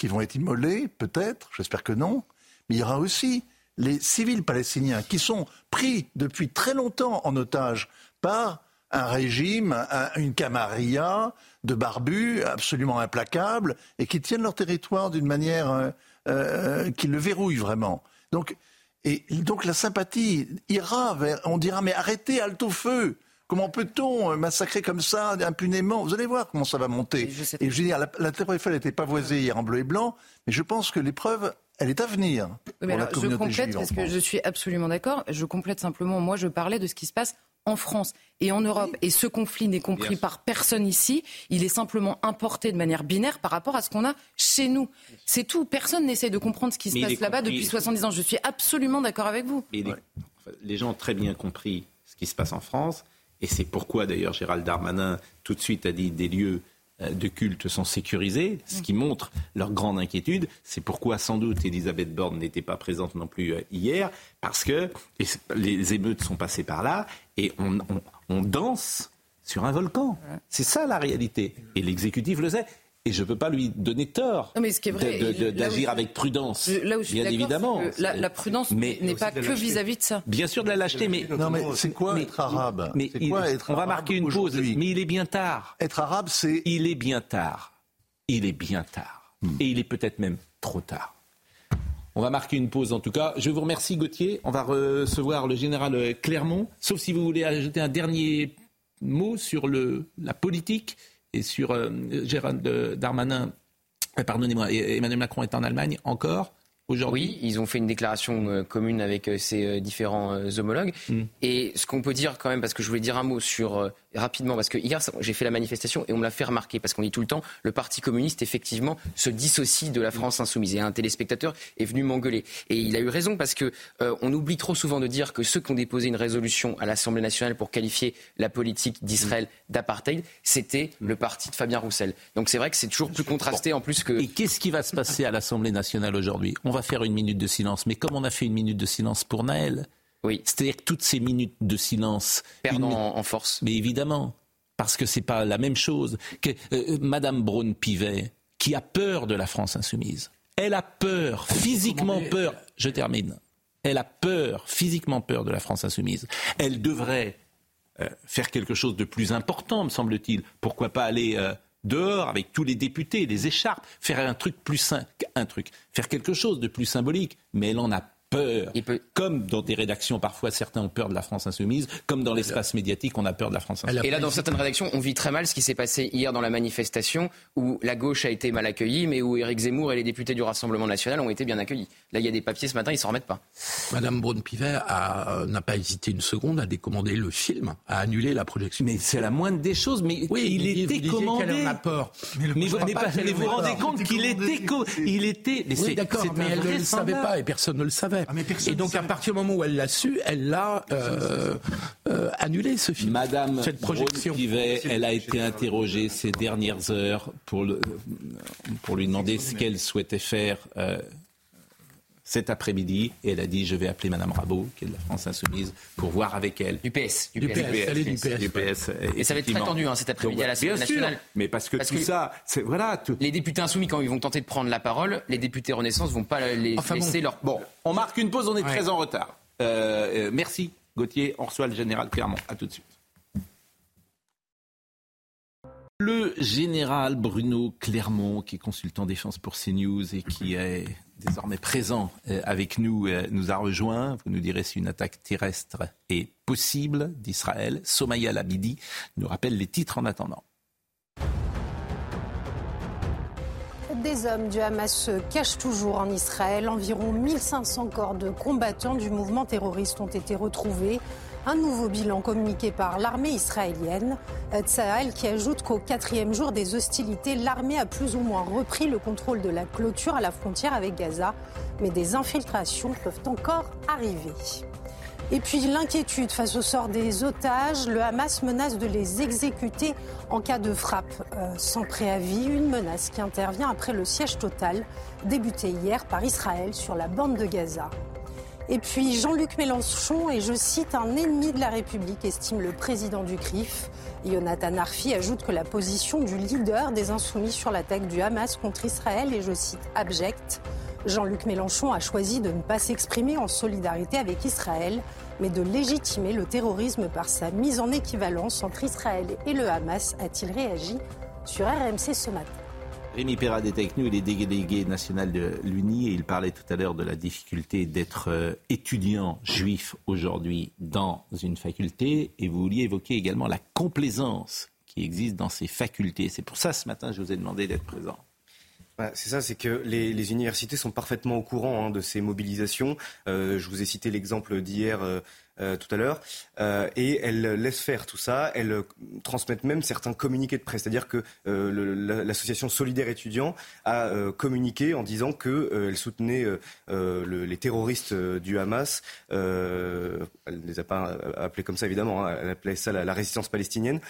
qui vont être immolés, peut-être, j'espère que non, mais il y aura aussi les civils palestiniens qui sont pris depuis très longtemps en otage par un régime, une camarilla de barbus absolument implacables et qui tiennent leur territoire d'une manière euh, euh, qui le verrouille vraiment. Donc, et donc la sympathie ira vers. On dira mais arrêtez, halte au feu. Comment peut-on massacrer comme ça impunément? Vous allez voir comment ça va monter. Et je veux dire, la, la Terre Eiffel n'était pas voisée hier en bleu et blanc, mais je pense que l'épreuve elle est à venir. mais alors, je complète parce que je suis absolument d'accord. Je complète simplement. Moi, je parlais de ce qui se passe en France et en Europe. Et ce conflit n'est compris par personne ici. Il est simplement importé de manière binaire par rapport à ce qu'on a chez nous. C'est tout. Personne n'essaie de comprendre ce qui se passe là-bas depuis 70 ans. Je suis absolument d'accord avec vous. les gens ont très bien compris ce qui se passe en France. Et c'est pourquoi d'ailleurs Gérald Darmanin tout de suite a dit des lieux euh, de culte sont sécurisés, ce qui montre leur grande inquiétude. C'est pourquoi sans doute Elisabeth Borne n'était pas présente non plus euh, hier, parce que les émeutes sont passées par là et on danse sur un volcan. C'est ça la réalité. Et l'exécutif le sait. Et je ne peux pas lui donner tort d'agir avec prudence. Là où je suis bien évidemment. La, prudence n'est pas que vis-à-vis de ça. Bien sûr de la lâcheté, mais non, mais c'est quoi être arabe? Mais quoi être On va marquer une pause. Mais il est bien tard. Être arabe, c'est. Il est bien tard. Il est bien tard. Hmm. Et il est peut-être même trop tard. On va marquer une pause en tout cas. Je vous remercie Gauthier. On va recevoir le général Clermont. Sauf si vous voulez ajouter un dernier mot sur le, la politique et sur euh, Gérald Darmanin, euh, pardonnez-moi, Emmanuel Macron est en Allemagne encore. Oui, ils ont fait une déclaration euh, commune avec ces différents homologues. Hmm. Et ce qu'on peut dire quand même, parce que je voulais dire un mot sur rapidement, parce que hier, j'ai fait la manifestation et on me l'a fait remarquer, parce qu'on dit tout le temps, le Parti communiste, effectivement, se dissocie de la France insoumise. Et un téléspectateur est venu m'engueuler. Et il a eu raison, parce que euh, on oublie trop souvent de dire que ceux qui ont déposé une résolution à l'Assemblée nationale pour qualifier la politique d'Israël d'apartheid, c'était le parti de Fabien Roussel. Donc c'est vrai que c'est toujours plus contrasté en plus que... Et qu'est-ce qui va se passer à l'Assemblée nationale aujourd'hui? On va faire une minute de silence. Mais comme on a fait une minute de silence pour Naël, oui. C'est-à-dire que toutes ces minutes de silence. Perdant en, force. Mais évidemment. Parce que c'est pas la même chose. Que, euh, Madame Braun-Pivet, qui a peur de la France insoumise, elle a peur, physiquement peur. Je termine. Elle a peur, physiquement peur de la France insoumise. Elle devrait euh, faire quelque chose de plus important, me semble-t-il. Pourquoi pas aller euh, dehors avec tous les députés, les écharpes, faire un truc plus un truc, faire quelque chose de plus symbolique. Mais elle en a peur. Comme dans des rédactions, parfois, certains ont peur de la France insoumise, comme dans l'espace médiatique, on a peur de la France insoumise. Et là, dans certaines rédactions, on vit très mal ce qui s'est passé hier dans la manifestation, où la gauche a été mal accueillie, mais où Éric Zemmour et les députés du Rassemblement national ont été bien accueillis. Là, il y a des papiers ce matin, ils s'en remettent pas. Madame Braun-Pivet euh, n'a pas hésité une seconde à décommander le film, à annuler la projection. Mais c'est la moindre des choses. Mais oui, il, était commandé. en a peur. Mais, vous, vous, rendez compte qu'il était, il était. Mais oui, d'accord, mais elle ne le savait pas et personne ne le savait. Ah, et donc, à partir du moment où elle l'a su, elle l'a euh, euh, annulé, ce film. Madame cette projection. elle a été interrogée ces dernières heures pour, le, pour lui demander ce qu'elle souhaitait faire. Euh, cet après-midi et elle a dit je vais appeler Madame Rabot, qui est de la France Insoumise, pour voir avec elle. Du PS. Du, PS. Du PS. Et ça va être très tendu hein, cet après-midi à l'Assemblée nationale. mais parce que tout ça, c'est voilà. Les députés insoumis, quand ils vont tenter de prendre la parole, les députés Renaissance vont pas les laisser leur. Bon, on marque une pause, on est très en retard. Euh, euh, merci Gauthier, on reçoit le général Clermont. À tout de suite. Le général Bruno Clermont, qui est consultant défense pour CNews et qui est désormais présent euh, avec nous, euh, nous a rejoint. Vous nous direz si une attaque terrestre est possible d'Israël. Somaya Labidi nous rappelle les titres en attendant. Des hommes du Hamas se cachent toujours en Israël. Environ 1500 corps de combattants du mouvement terroriste ont été retrouvés. Un nouveau bilan communiqué par l'armée israélienne. Tsahal qui ajoute qu'au quatrième jour des hostilités, l'armée a plus ou moins repris le contrôle de la clôture à la frontière avec Gaza. Mais des infiltrations peuvent encore arriver. Et puis l'inquiétude face au sort des otages, le Hamas menace de les exécuter en cas de frappe euh, sans préavis, une menace qui intervient après le siège total débuté hier par Israël sur la bande de Gaza. Et puis Jean-Luc Mélenchon est, je cite, un ennemi de la République, estime le président du CRIF. Jonathan Arfi ajoute que la position du leader des insoumis sur l'attaque du Hamas contre Israël est, je cite, abjecte. Jean-Luc Mélenchon a choisi de ne pas s'exprimer en solidarité avec Israël, mais de légitimer le terrorisme par sa mise en équivalence entre Israël et le Hamas, a-t-il réagi sur RMC ce matin. Rémi Perra est avec nous, il est délégué national de l'UNI et il parlait tout à l'heure de la difficulté d'être euh, étudiant juif aujourd'hui dans une faculté et vous vouliez évoquer également la complaisance qui existe dans ces facultés. C'est pour ça ce matin je vous ai demandé d'être présent. Bah, c'est ça, c'est que les, universités sont parfaitement au courant hein, de ces mobilisations. Euh, je vous ai cité l'exemple d'hier euh, euh, tout à l'heure, euh, et elle laisse faire tout ça. Elle euh, transmettent même certains communiqués de presse, c'est-à-dire que l'association Solidaire étudiants a communiqué en disant qu'elle soutenait les terroristes du Hamas. elle ne les a pas appelés comme ça évidemment, hein. elle appelait ça la, résistance palestinienne.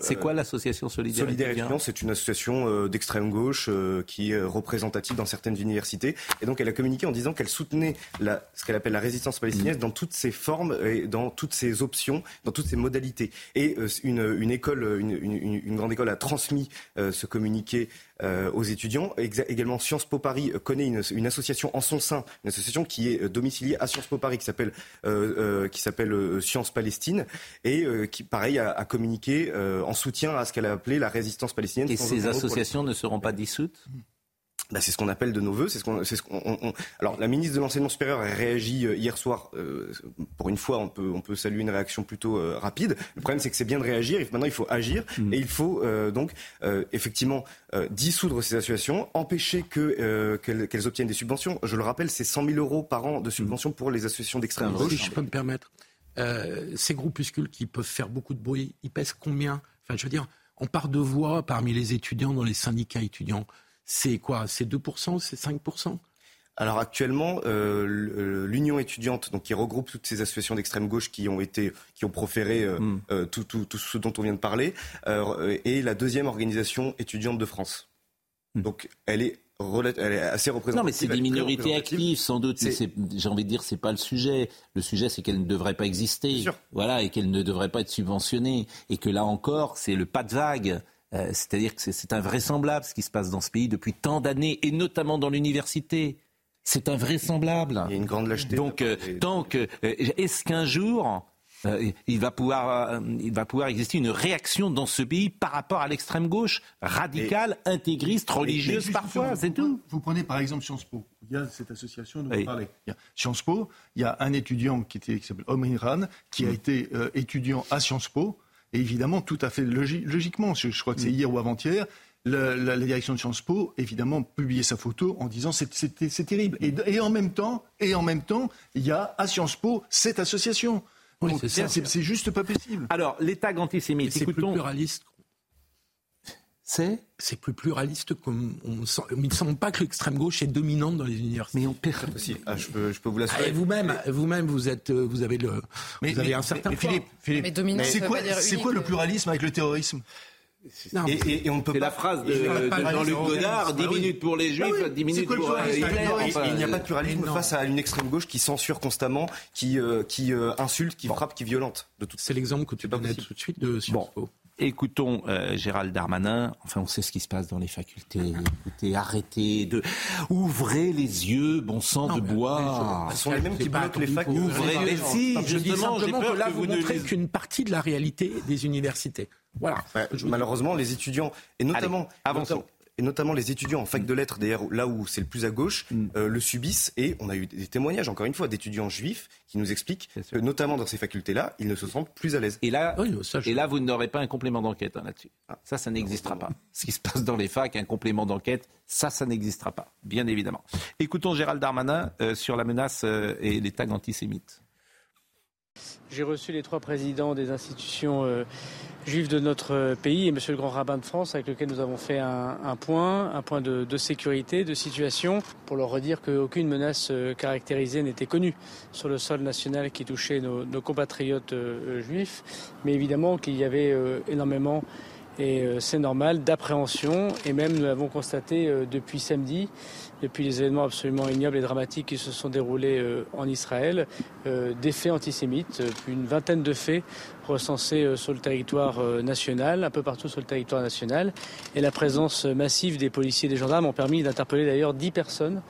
c'est quoi l'association Solidaire, Solidaire étudiants C'est une association d'extrême gauche qui est représentative dans certaines universités, et donc elle a communiqué en disant qu'elle soutenait la, ce qu'elle appelle la résistance palestinienne dans toutes ses formes dans toutes ces options, dans toutes ces modalités. Et euh, une, école, une, grande école a transmis euh, ce communiqué euh, aux étudiants. également, Sciences Po Paris connaît une, association en son sein, une association qui est domiciliée à Sciences Po Paris, qui s'appelle qui s'appelle Sciences Palestine, et qui, pareil, a, communiqué en soutien à ce qu'elle a appelé la résistance palestinienne. Et ces associations ne seront pas dissoutes? Bah, c'est ce qu'on appelle de nos voeux. C'est ce qu'on, c'est ce qu'on. Alors, la ministre de l'enseignement supérieur a réagi euh, hier soir. Euh, pour une fois, on peut, on peut saluer une réaction plutôt euh, rapide. Le problème, c'est que c'est bien de réagir. Maintenant, il faut agir mm. et il faut donc effectivement dissoudre ces associations, empêcher que qu'elles, obtiennent des subventions. Je le rappelle, c'est 100 000 euros par an de subventions pour les associations d'extrême gauche. Si je peux me permettre, ces groupuscules qui peuvent faire beaucoup de bruit, ils pèsent combien? Enfin, je veux dire, on part de voix parmi les étudiants dans les syndicats étudiants c'est quoi? C'est 2%, c'est 5% alors actuellement, euh, l'Union étudiante, donc qui regroupe toutes ces associations d'extrême gauche qui ont été, qui ont proféré euh, hmm. euh, tout, ce dont on vient de parler, est la deuxième organisation étudiante de France. Hmm. Donc elle est elle est assez représentative. Non, mais c'est des minorités actives, sans doute. J'ai envie de dire, c'est pas le sujet. Le sujet, c'est qu'elles ne devraient pas exister. Voilà, et qu'elles ne devraient pas être subventionnées. Et que là encore, c'est le pas de vague. Euh, c'est-à-dire que c'est invraisemblable ce qui se passe dans ce pays depuis tant d'années, et notamment dans l'université. C'est invraisemblable. Il y a une grande lâcheté. Donc, euh, tant que, euh, est-ce qu'un jour, il, va pouvoir, il va pouvoir exister une réaction dans ce pays par rapport à l'extrême gauche, radicale, intégriste, religieuse parfois, c'est tout. Vous prenez par exemple Sciences Po. Il y a cette association dont vous parlez. Il y a Sciences Po, il y a un étudiant qui, était, qui s'appelle Omri Ran, qui a mm. été étudiant à Sciences Po et évidemment, tout à fait logiquement, je, crois que c'est mm. hier ou avant-hier, la, direction de Sciences Po, évidemment, publiait sa photo en disant c'est terrible. Et, en même temps, et en même temps, il y a à Sciences Po cette association. c'est juste pas possible. Alors, l'État antisémite, c'est plus pluraliste c'est C'est plus pluraliste. Comme on il ne semble pas que l'extrême gauche est dominante dans les universités. Mais on perd aussi. Ah, je, peux, je peux vous l'assurer. Ah, vous-même, vous-même, vous êtes, vous avez le, vous avez un certain. Mais Philippe, Philippe c'est quoi, c'est quoi le pluralisme avec le terrorisme non, et, et, on ne peut pas. la phrase de, Jean-Luc Godard 10 minutes pour les Juifs, 10 minutes pour les Il n'y a pas de pluralisme face à une extrême gauche qui censure constamment, qui, euh, qui euh, insulte, qui frappe, qui violente. C'est l'exemple que tu donnais tout de suite de Sciences bon. Écoutons euh, Gérald Darmanin. Enfin, on sait ce qui se passe dans les facultés. Écoutez, arrêtez de ouvrez les yeux, bon sang de bois. Ce sont les mêmes qui bloquent les facultés. Ouvrez les yeux. Je dis simplement que là, vous, ne montrez qu'une partie de la réalité des universités. Voilà. malheureusement, les étudiants, et notamment, notamment, et notamment les étudiants en fac de lettres, d'ailleurs là où c'est le plus à gauche, mm. euh, le subissent. Et on a eu des témoignages, encore une fois, d'étudiants juifs qui nous expliquent que, notamment dans ces facultés-là, ils ne se sentent plus à l'aise. Et là, et là vous n'aurez pas un complément d'enquête hein, là-dessus. Ah. Ça, ça n'existera pas. Ce qui se passe dans les facs, un complément d'enquête, ça, ça n'existera pas, bien évidemment. Écoutons Gérald Darmanin euh, sur la menace euh, et les tags antisémites. J'ai reçu les trois présidents des institutions euh, juives de notre pays et Monsieur le Grand Rabbin de France avec lequel nous avons fait un, point, un point de, sécurité, de situation, pour leur redire qu'aucune menace euh, caractérisée n'était connue sur le sol national qui touchait nos, compatriotes euh, juifs, mais évidemment qu'il y avait énormément et c'est normal, d'appréhension. Et même nous l'avons constaté depuis samedi, depuis les événements absolument ignobles et dramatiques qui se sont déroulés euh, en Israël, euh, des faits antisémites, euh, une vingtaine de faits recensés sur le territoire national, un peu partout sur le territoire national. Et la présence massive des policiers et des gendarmes ont permis d'interpeller d'ailleurs dix personnes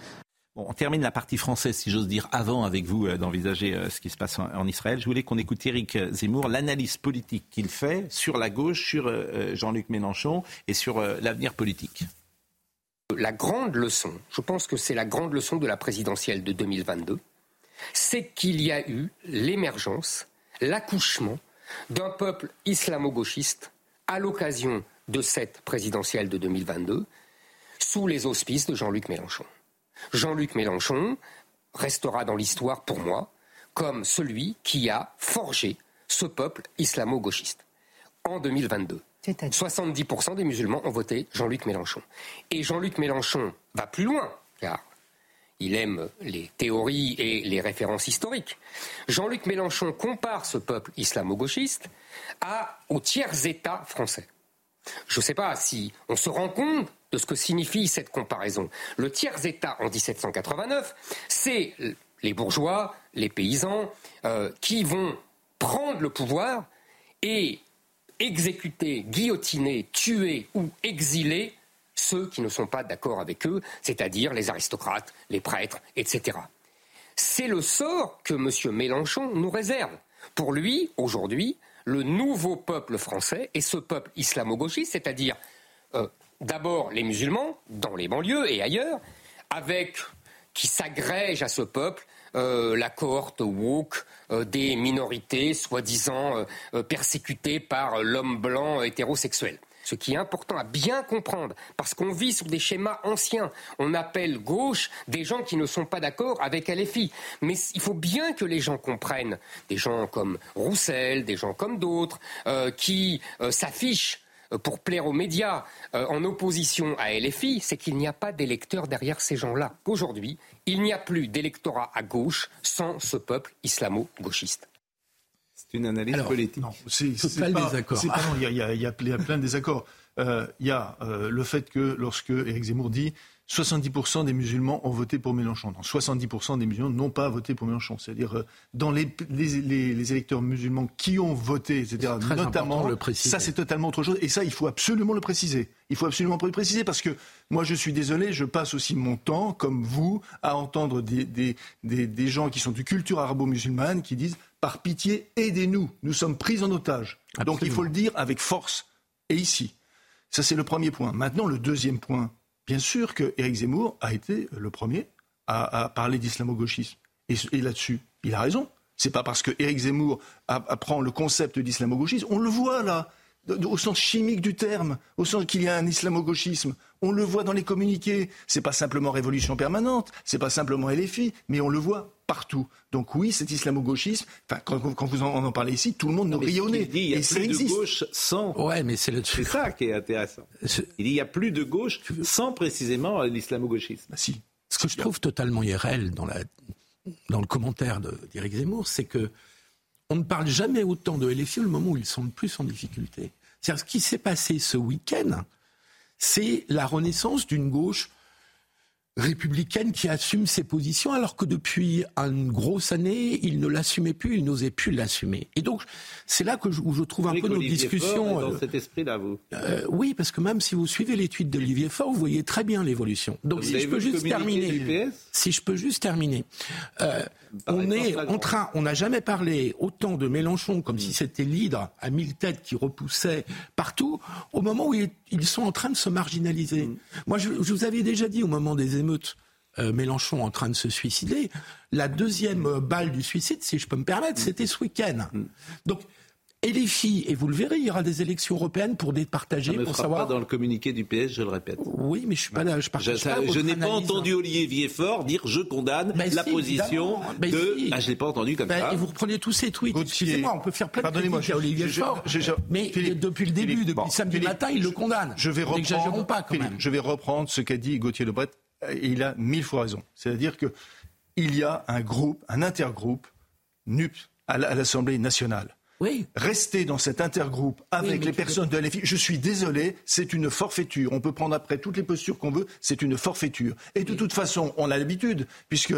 on termine la partie française, si j'ose dire, avant avec vous d'envisager ce qui se passe en, Israël. Je voulais qu'on écoute Éric Zemmour, l'analyse politique qu'il fait sur la gauche, sur Jean-Luc Mélenchon et sur l'avenir politique. La grande leçon, je pense que c'est la grande leçon de la présidentielle de 2022, c'est qu'il y a eu l'émergence, l'accouchement d'un peuple islamo-gauchiste à l'occasion de cette présidentielle de 2022, sous les auspices de Jean-Luc Mélenchon. Jean-Luc Mélenchon restera dans l'histoire pour moi comme celui qui a forgé ce peuple islamo-gauchiste en 2022. 70% des musulmans ont voté Jean-Luc Mélenchon. Et Jean-Luc Mélenchon va plus loin, car il aime les théories et les références historiques. Jean-Luc Mélenchon compare ce peuple islamo-gauchiste à, aux tiers États français. Je ne sais pas si on se rend compte de ce que signifie cette comparaison. Le tiers État en 1789, c'est les bourgeois, les paysans, euh, qui vont prendre le pouvoir et exécuter, guillotiner, tuer ou exiler ceux qui ne sont pas d'accord avec eux, c'est-à-dire les aristocrates, les prêtres, etc. C'est le sort que M. Mélenchon nous réserve. Pour lui, aujourd'hui, le nouveau peuple français est ce peuple islamo-gauchiste, c'est-à-dire euh, d'abord les musulmans, dans les banlieues et ailleurs, avec qui s'agrègent à ce peuple euh, la cohorte woke euh, des minorités soi-disant euh, persécutées par l'homme blanc hétérosexuel. Ce qui est important à bien comprendre, parce qu'on vit sur des schémas anciens. On appelle gauche des gens qui ne sont pas d'accord avec LFI. Mais il faut bien que les gens comprennent, des gens comme Roussel, des gens comme d'autres, qui s'affichent pour plaire aux médias en opposition à LFI, c'est qu'il n'y a pas d'électeurs derrière ces gens-là. Aujourd'hui, il n'y a plus d'électorat à gauche sans ce peuple islamo-gauchiste. C'est une analyse politique. Non, c'est pas le désaccord. Il y, a plein de désaccords. Euh, il y a le fait que lorsque Éric Zemmour dit 70% des musulmans ont voté pour Mélenchon. 70% des musulmans n'ont pas voté pour Mélenchon. C'est-à-dire, euh, dans les, les, électeurs musulmans qui ont voté, etc., notamment, le ça c'est totalement autre chose. Et ça, il faut absolument le préciser. Il faut absolument le préciser parce que moi, je suis désolé, je passe aussi mon temps, comme vous, à entendre des, des, des, des gens qui sont du culture arabo-musulmane qui disent par pitié, aidez-nous, nous sommes pris en otage. Donc il faut le dire avec force et ici. Ça, c'est le premier point. Maintenant, le deuxième point, bien sûr que Éric Zemmour a été le premier à, parler d'islamo-gauchisme. Et, là-dessus, il a raison. C'est pas parce que Éric Zemmour apprend le concept d'islamo-gauchisme, on le voit là, au sens chimique du terme, au sens qu'il y a un islamo-gauchisme. On le voit dans les communiqués. C'est pas simplement révolution permanente, c'est pas simplement LFI, mais on le voit partout. Donc oui, cet islamo-gauchisme, quand, vous en, en, parlez ici, tout le monde nous nez. Il y a plus de gauche sans. Ouais, mais c'est C'est ça qui est intéressant. Il y a plus de gauche sans précisément l'islamo-gauchisme. Bah, si. Ce que je trouve totalement irréel dans, la, dans le commentaire d'Éric Zemmour, c'est que on ne parle jamais autant de LFI au moment où ils sont le plus en difficulté. C'est-à-dire ce qui s'est passé ce week-end, c'est la renaissance d'une gauche républicaine qui assume ses positions alors que depuis une grosse année, il ne l'assumait plus, il n'osait plus l'assumer. Et donc, c'est là que je, où je trouve un peu nos discussions. Dans euh, cet esprit-là, vous euh, Oui, parce que même si vous suivez les tweets d'Olivier Faure, vous voyez très bien l'évolution. Donc, si je, peux juste terminer, si je peux juste terminer, euh, on est en train, on n'a jamais parlé autant de Mélenchon comme si c'était l'hydre à mille têtes qui repoussait partout, au moment où ils, sont en train de se marginaliser. Mm. Moi, je, je vous avais déjà dit au moment des émeutes, euh, Mélenchon en train de se suicider. La deuxième balle du suicide, si je peux me permettre, mm. c'était ce week-end. Mm. Donc, Et les filles, et vous le verrez, il y aura des élections européennes pour départager, Ça ne pour sera savoir. pas dans le communiqué du PS, je le répète. Oui, mais je suis pas là. Je, partage Je, pas n'ai pas entendu Olivier Viefort dire je condamne Mais la si, position de. si. Ah, je l'ai pas entendu comme Ben, ça. et vous reprenez tous ces tweets. Excusez-moi, on peut faire plein de Pardonnez-moi, critiques à Olivier je- Faure, je- mais Philippe, depuis le début, Philippe, depuis bon, samedi Philippe, matin, il le condamne. Je vais reprendre, pas quand Philippe, même. je vais reprendre ce qu'a dit Gauthier Lebret. Et il a mille fois raison. C'est-à-dire que il y a un groupe, un intergroupe NUP à la- à l'Assemblée nationale. Oui. Rester dans cet intergroupe avec Oui, les personnes de LFI, je suis désolé, c'est une forfaiture. On peut prendre après toutes les postures qu'on veut, c'est une forfaiture. Et de toute façon, on a l'habitude, puisque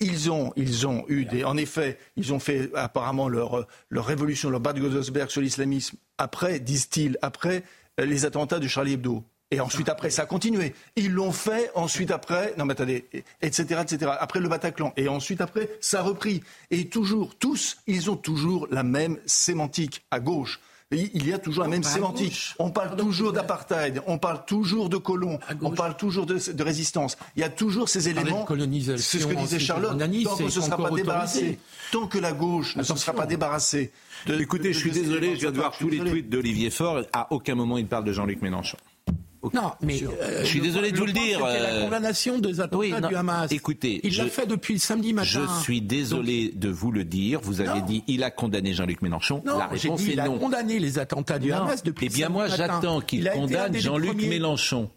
ils ont, ils ont eu des, en effet, ils ont fait apparemment leur, leur révolution, leur Bad Godesberg sur l'islamisme après, disent-ils, après les attentats de Charlie Hebdo. Et ensuite, après, ça a continué. Ils l'ont fait, ensuite, après, non mais attendez, etc., etc., après le Bataclan. Et ensuite, après, ça a repris. Et toujours, tous, ils ont toujours la même sémantique à gauche. Il y a toujours la même sémantique. gauche. On parle toujours d'apartheid, on parle toujours de colons, on parle toujours de, de résistance. Il y a toujours ces éléments. colonisation, C'est ce que disait Charlotte. Tant qu'on ne c'est se sera pas débarrassé, tant que la gauche ne se sera pas débarrassée. de- Écoutez, de- je suis désolé, je viens de voir tous les tweets d'Olivier Faure. À aucun moment il parle de Jean-Luc Mélenchon. Non, mais euh, Je suis désolé de vous le dire, c'était euh, la condamnation des attentats oui, non, du Hamas. écoutez, il l'a fait depuis le samedi matin. Je suis désolé de vous le dire. Vous avez Non. dit il a condamné Jean-Luc Mélenchon. Non, la réponse dit est il a non. condamné les attentats du Non. Hamas depuis Eh le bien, samedi moi, matin. j'attends Il qu'il a été un condamne Jean-Luc. Mélenchon.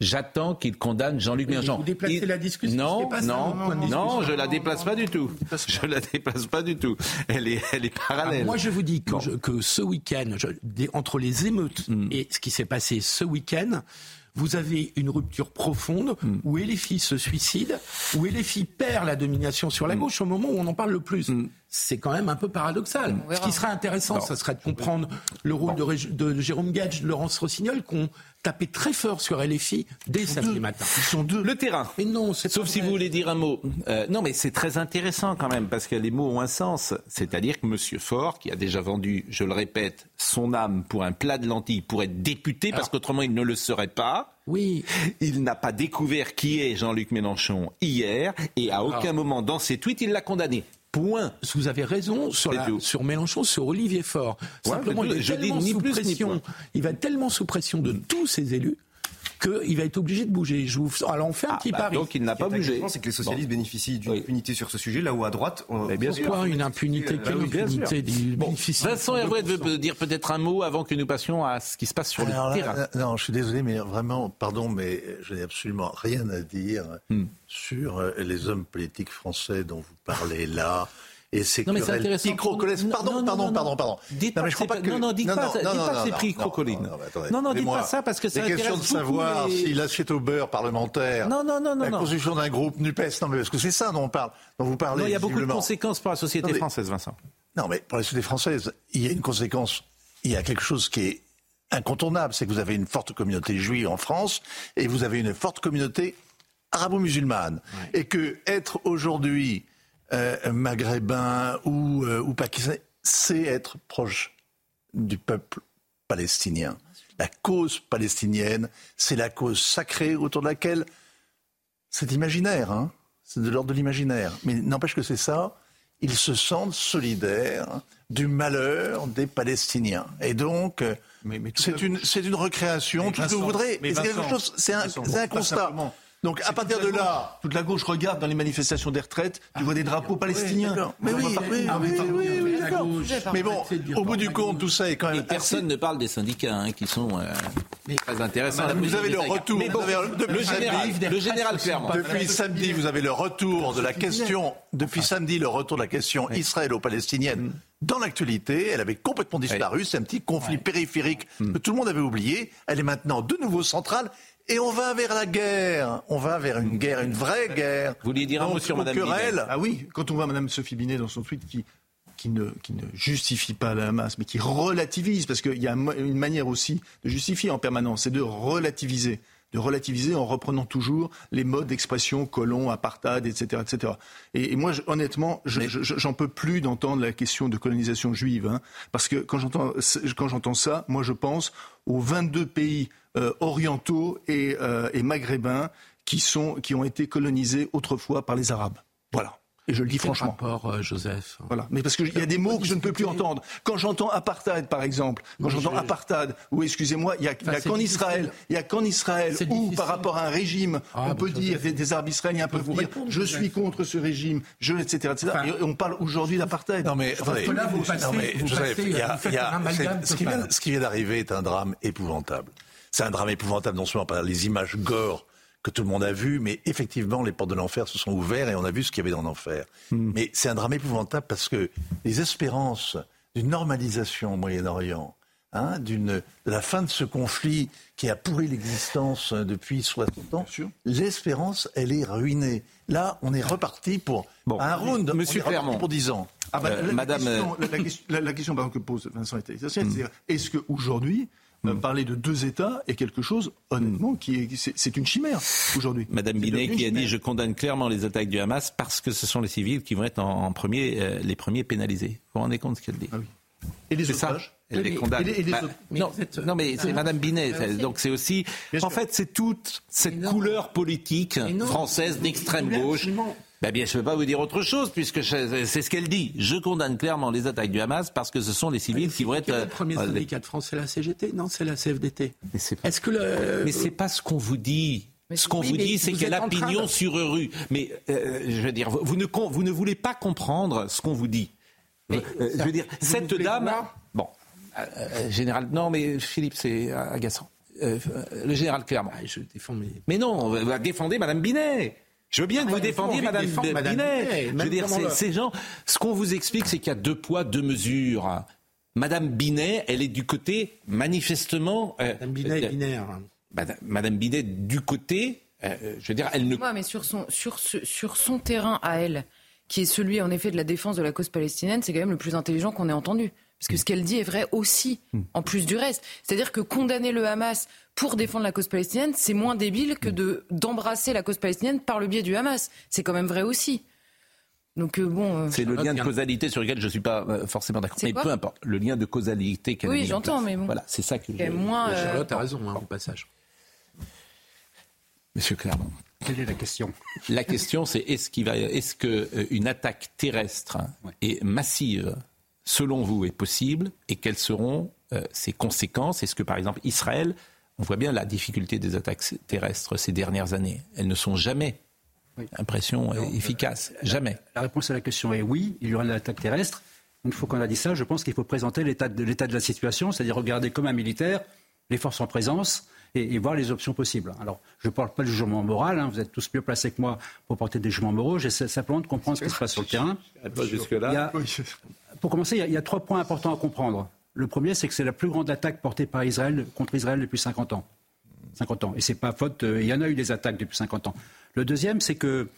J'attends qu'il condamne Jean-Luc Mélenchon. vous déplacez Il- la discussion, Non, pas ça, non, non, discussion. je la déplace pas du tout. Je la déplace pas du tout. Elle est, elle est parallèle. Ah, moi, je vous dis que, Bon. je- que ce week-end, entre les émeutes Hmm. et ce qui s'est passé ce week-end, vous avez une rupture profonde Hmm. où LFI se suicide, où LFI perd la domination sur la Hmm. gauche au moment où on en parle le plus. C'est quand même un peu paradoxal. Ce qui serait intéressant, Non. ça serait de comprendre le rôle de, Jérôme Gage, de Laurence Rossignol, qui ont tapé très fort sur LFI dès samedi matin. Ils sont deux. Le terrain. Mais non, c'est Sauf pas si vrai. vous voulez dire un mot. Euh, non, mais c'est très intéressant quand même, parce que les mots ont un sens. C'est-à-dire que M. Faure, qui a déjà vendu, je le répète, son âme pour un plat de lentilles pour être député, parce qu'autrement il ne le serait pas. Oui. Il n'a pas découvert qui est Jean-Luc Mélenchon hier, et à aucun moment dans ses tweets il l'a condamné. Point. Vous avez raison sur, la- Mélenchon, sur Olivier Faure. Ouais, Simplement, il est je dis tellement ni sous plus pression. Il va tellement sous pression de tous ses élus qu'il va être obligé de bouger. Je vous... Alors on fait un petit bah, pari. donc il n'a pas bougé. c'est que les socialistes bénéficient d'une Oui. impunité sur ce sujet, là où à droite, on, Mais bien sûr. Pourquoi une impunité Quelle oui, bien impunité Bon, Vincent 2%. veut dire peut-être un mot avant que nous passions à ce qui se passe sur Alors le là, terrain. euh, non, je suis désolé, mais vraiment, pardon, mais je n'ai absolument rien à dire Hmm. sur euh, les hommes politiques français dont vous parlez là. Et ces Non, mais c'est querelles nous. Pardon, Non, non, pardon, non, pardon, pardon. Dites non, pas mais je que crois c'est pas pas- que... non, non, dites pas ça- dites pas que c'est pris non, crocoline. non, dites pas ça, parce que ça Les questions de intéresse savoir si l'assiette au beurre parlementaire, Non, non, non, non, la constitution d'un groupe NUPES, non, mais parce que c'est ça dont on parle, dont vous parlez. Non, il y a beaucoup de conséquences pour la société française, Vincent. Non, mais pour la société française, il y a une conséquence, il y a quelque chose qui est incontournable, c'est que vous avez une forte communauté juive en France et vous avez une forte communauté arabo-musulmane. Et que être aujourd'hui euh, maghrébin ou, euh, ou pakistanais, c'est être proche du peuple palestinien. La cause palestinienne, c'est la cause sacrée autour de laquelle c'est imaginaire, hein c'est de l'ordre de l'imaginaire. Mais n'empêche que c'est ça, ils se sentent solidaires du malheur des Palestiniens. Et donc, c'est une, c'est une recréation, Mais tout ce que vous voudrez. c'est quelque chose, c'est un, un constat. Donc, à partir de là, gauche- toute la gauche regarde dans les manifestations des retraites, tu vois des drapeaux palestiniens. Mais oui, oui, Ah, oui, d'accord. Mais bon, au bout du compte, tout ça est quand même. Et personne ne parle des syndicats, hein, qui sont euh, très intéressants. Vous avez le retour. le général, samedi, le général Clermont. Depuis samedi, vous avez le retour de la question. Depuis samedi, le retour de la question israélo-palestinienne dans l'actualité. Elle avait complètement disparu. C'est un petit conflit périphérique que tout le monde avait oublié. Elle est maintenant de nouveau centrale. Et on va vers la guerre. On va vers une guerre, une vraie guerre. Vous vouliez dire un mot sur Madame Ah oui, quand on voit Madame Sophie Binet dans son tweet qui, qui, ne, qui ne justifie pas la Hamas, mais qui relativise, parce qu'il y a une manière aussi de justifier en permanence, c'est de relativiser. De relativiser en reprenant toujours les modes d'expression colon, apartheid, etc. etc. Et, et moi, je- honnêtement, je- je- je- j'en peux plus d'entendre la question de colonisation juive. hein, parce que quand j'entends, quand j'entends ça, moi je pense aux 22 pays euh, orientaux et, euh, et maghrébins qui, sont, qui ont été colonisés autrefois par les Arabes. Voilà. Et je le dis franchement. Rapport, euh, Joseph? Voilà. Mais parce qu'il y a des mots que je ne peux plus entendre. Quand j'entends apartheid, par exemple, quand j'entends apartheid, ou excusez-moi, il n'y a, a qu'en Israël, il y a qu'en Israël où, par rapport à un régime, ah, on peut dire, des, des arabes israéliens peuvent dire, je suis contre ce régime, je, etc., etc. et on parle aujourd'hui d'apartheid. Non mais, attendez, là, vous passez, non, mais Joseph, il y a, il y a, ce, qui vient, ce qui vient d'arriver est un drame épouvantable. C'est un drame épouvantable non seulement par les images gore que tout le monde a vu, mais effectivement, les portes de l'enfer se sont ouvertes et on a vu ce qu'il y avait dans l'enfer. Hmm. Mais c'est un drame épouvantable parce que les espérances d'une normalisation au Moyen-Orient, hein, d'une, de la fin de ce conflit qui a pourri l'existence depuis 60 ans, l'espérance, elle est ruinée. Là, on est reparti pour un round, Monsieur on pour 10 ans. Ah bah, euh, la, Madame... question, la, question, que pose Vincent était essentielle, c'est est-ce qu'aujourd'hui, euh, hmm. parler de deux États est quelque chose, honnêtement, qui est, c'est, une chimère aujourd'hui. Madame Binet qui a dit je condamne clairement les attaques du Hamas parce que ce sont les civils qui vont être en, premier, euh, les premiers pénalisés. Vous vous rendez compte ce qu'elle dit? Ah Et les otages elle les condamne. Bah, non, non, mais c'est Madame Binet. Donc c'est aussi. En fait, c'est toute cette couleur politique française d'extrême gauche ben bien, je ne peux pas vous dire autre chose, puisque c'est ce qu'elle dit. Je condamne clairement les attaques du Hamas parce que ce sont les civils qui vont être. Le premier euh, syndicat de France, c'est la CGT Non, c'est la CFDT. Mais c'est pas... que le... Mais c'est pas ce qu'on vous dit. ce qu'on vous dit, c'est qu'elle a pignon sur rue. Mais euh, je veux dire, vous ne, vous ne voulez pas comprendre ce qu'on vous dit. Mais, euh, je veux dire, cette dame. Bon, général. Non, mais Philippe, c'est agaçant. le général Clermont. Ah, je défends mes... Mais non, défendez Madame Binet. Je veux bien que vous défendiez Madame, Binet. Je veux dire, ces gens, ce qu'on vous explique, c'est qu'il y a deux poids, deux mesures. Madame Binet, elle est du côté manifestement. Euh, Madame Binet est euh, binaire. Madame, Binet du côté. Euh, je veux dire, elle ne. Ouais, mais sur son, sur, sur son terrain à elle, qui est celui en effet de la défense de la cause palestinienne, c'est quand même le plus intelligent qu'on ait entendu. Parce que ce qu'elle dit est vrai aussi, hmm. en plus du reste. C'est-à-dire que condamner le Hamas pour défendre la cause palestinienne, c'est moins débile que de d'embrasser la cause palestinienne par le biais du Hamas. C'est quand même vrai aussi. Donc euh, bon. Euh, c'est le lien de causalité sur lequel je ne suis pas euh, forcément d'accord. Mais peu importe, le lien de causalité qu'elle Oui, j'entends, mais bon. Voilà, c'est ça que. Je... Moins, Charlotte a raison, hein, au passage. Monsieur Clermont. Quelle est la question? La question, c'est est-ce qu'il va, est-ce que une attaque terrestre et massive, selon vous, est possible, et quelles seront ses conséquences? Est-ce que, par exemple, Israël on voit bien la difficulté des attaques terrestres ces dernières années. Elles ne sont jamais, impression efficace, jamais. La réponse à la question est oui, il y aura une attaque terrestre. Une fois qu'on a dit ça, je pense qu'il faut présenter l'état de, de la situation, c'est-à-dire regarder comme un militaire les forces en présence et, voir les options possibles. Alors, je ne parle pas de jugement moral, hein, vous êtes tous mieux placés que moi pour porter des jugements moraux, j'essaie simplement de comprendre ce qui se passe sur le terrain. pour commencer, il y, a, trois points importants à comprendre. Le premier, c'est que c'est la plus grande attaque portée par Israël contre Israël depuis 50 ans. 50 ans. Et c'est pas faute. Euh, il y en a eu des attaques depuis 50 ans. Le deuxième, c'est que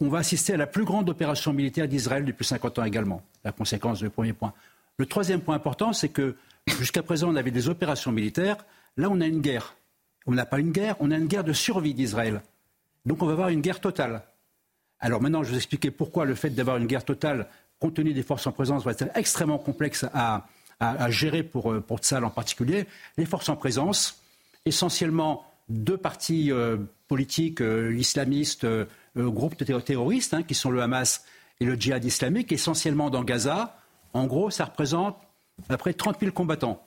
on va assister à la plus grande opération militaire d'Israël depuis 50 ans également. La conséquence du premier point. Le troisième point important, c'est que jusqu'à présent, on avait des opérations militaires. Là, on a une guerre. On n'a pas une guerre, on a une guerre de survie d'Israël. Donc, on va avoir une guerre totale. Alors maintenant, je vais vous expliquer pourquoi le fait d'avoir une guerre totale, compte tenu des forces en présence, va être extrêmement complexe à, gérer pour, euh, pour en particulier, les forces en présence, essentiellement deux partis euh, politiques euh, islamistes, groupes terroristes, hein, qui sont le Hamas et le djihad islamique, essentiellement dans Gaza. En gros, ça représente à peu près 30 000 combattants.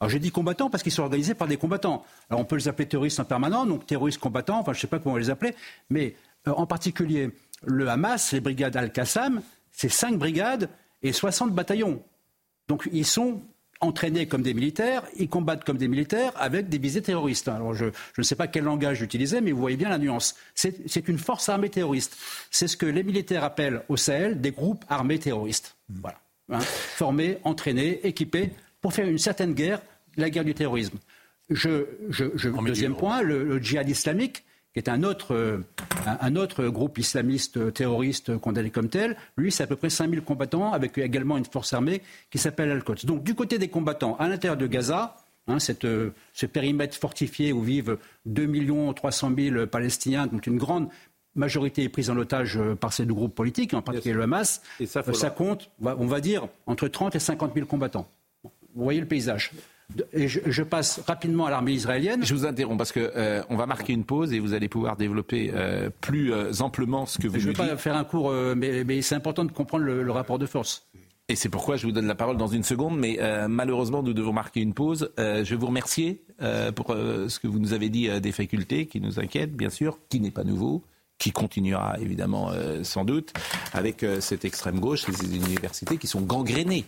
Alors j'ai dit combattants parce qu'ils sont organisés par des combattants. Alors on peut les appeler terroristes en permanent, donc terroristes combattants, enfin je ne sais pas comment les appeler, mais en particulier le Hamas, les brigades Al-Qassam, c'est 5 brigades et 60 bataillons. Donc ils sont entraînés comme des militaires, ils combattent comme des militaires avec des visées terroristes. Alors je, ne sais pas quel langage utiliser, mais vous voyez bien la nuance. C'est une force armée terroriste. C'est ce que les militaires appellent au Sahel des groupes armés terroristes. Voilà. Hein. formés, entraînés, équipés pour faire une certaine guerre, la guerre du terrorisme. Je, deuxième point, le djihad islamique qui est un autre, euh, un autre groupe islamiste euh, terroriste condamné comme tel. Lui, c'est à peu près 5000 combattants, avec également une force armée qui s'appelle Al-Quds. Donc, du côté des combattants, à l'intérieur de Gaza, hein, cette, euh, ce périmètre fortifié où vivent 2 300 000 Palestiniens, dont une grande majorité est prise en otage par ces deux groupes politiques, en particulier le Hamas, ça, ça compte, on va dire, entre 30 et 50 000 combattants. Vous voyez le paysage. Et je, passe rapidement à l'armée israélienne. Je vous interromps parce que euh, on va marquer une pause et vous allez pouvoir développer euh, plus euh, amplement ce que vous je Je ne vais pas faire un cours, mais, c'est important de comprendre le, rapport de force. Et c'est pourquoi je vous donne la parole dans une seconde, mais malheureusement nous devons marquer une pause. je vais vous remercier pour ce que vous nous avez dit des facultés qui nous inquiètent, bien sûr, qui n'est pas nouveau qui continuera évidemment sans doute, avec cette extrême gauche, les universités qui sont gangrénées.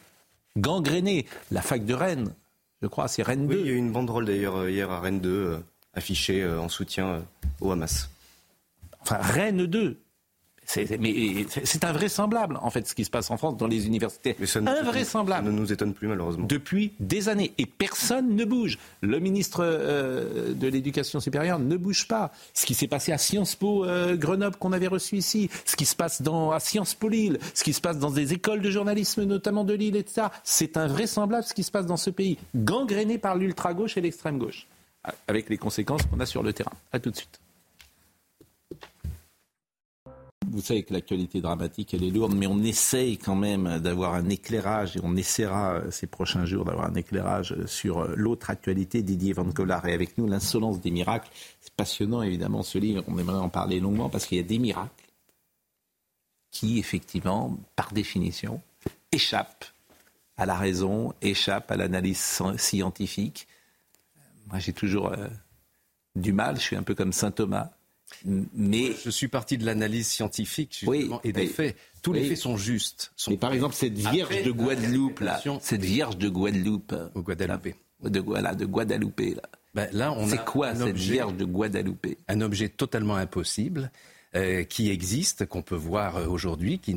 Gangrénées. La fac de Rennes, je crois, c'est Rennes 2. Oui, il y a eu une banderole d'ailleurs euh, hier à Rennes 2, euh, affichée euh, en soutien au Hamas. Enfin, Rennes 2 mais c'est invraisemblable, en fait, ce qui se passe en France dans les universités. Mais ça invraisemblable. Ça ne nous étonne plus, malheureusement. Depuis des années. Et personne ne bouge. Le ministre de l'Éducation supérieure ne bouge pas. Ce qui s'est passé à Sciences Po Grenoble, qu'on avait reçu ici, ce qui se passe dans, à Sciences Po Lille, ce qui se passe dans des écoles de journalisme, notamment de Lille, etc. C'est invraisemblable ce qui se passe dans ce pays, gangréné par l'ultra-gauche et l'extrême-gauche, avec les conséquences qu'on a sur le terrain. À tout de suite. Vous savez que l'actualité dramatique, elle est lourde, mais on essaye quand même d'avoir un éclairage, et on essaiera euh, ces prochains jours d'avoir un éclairage sur euh, l'autre actualité. Didier Van Collar est avec nous, L'insolence des miracles. C'est passionnant, évidemment, ce livre. On aimerait en parler longuement parce qu'il y a des miracles qui, effectivement, par définition, échappent à la raison, échappent à l'analyse scientifique. Moi, j'ai toujours euh, du mal. Je suis un peu comme saint Thomas mais je suis parti de l'analyse scientifique justement, et des faits. Tous les faits sont justes. mais par exemple, cette vierge de Guadeloupe, là, cette vierge de Guadeloupe, Au Guadeloupe, de, voilà, de Guadeloupe, là. Ben, là on c'est quoi cette vierge de Guadeloupe Un objet totalement impossible. Euh, qui existe, qu'on peut voir euh, aujourd'hui, qui,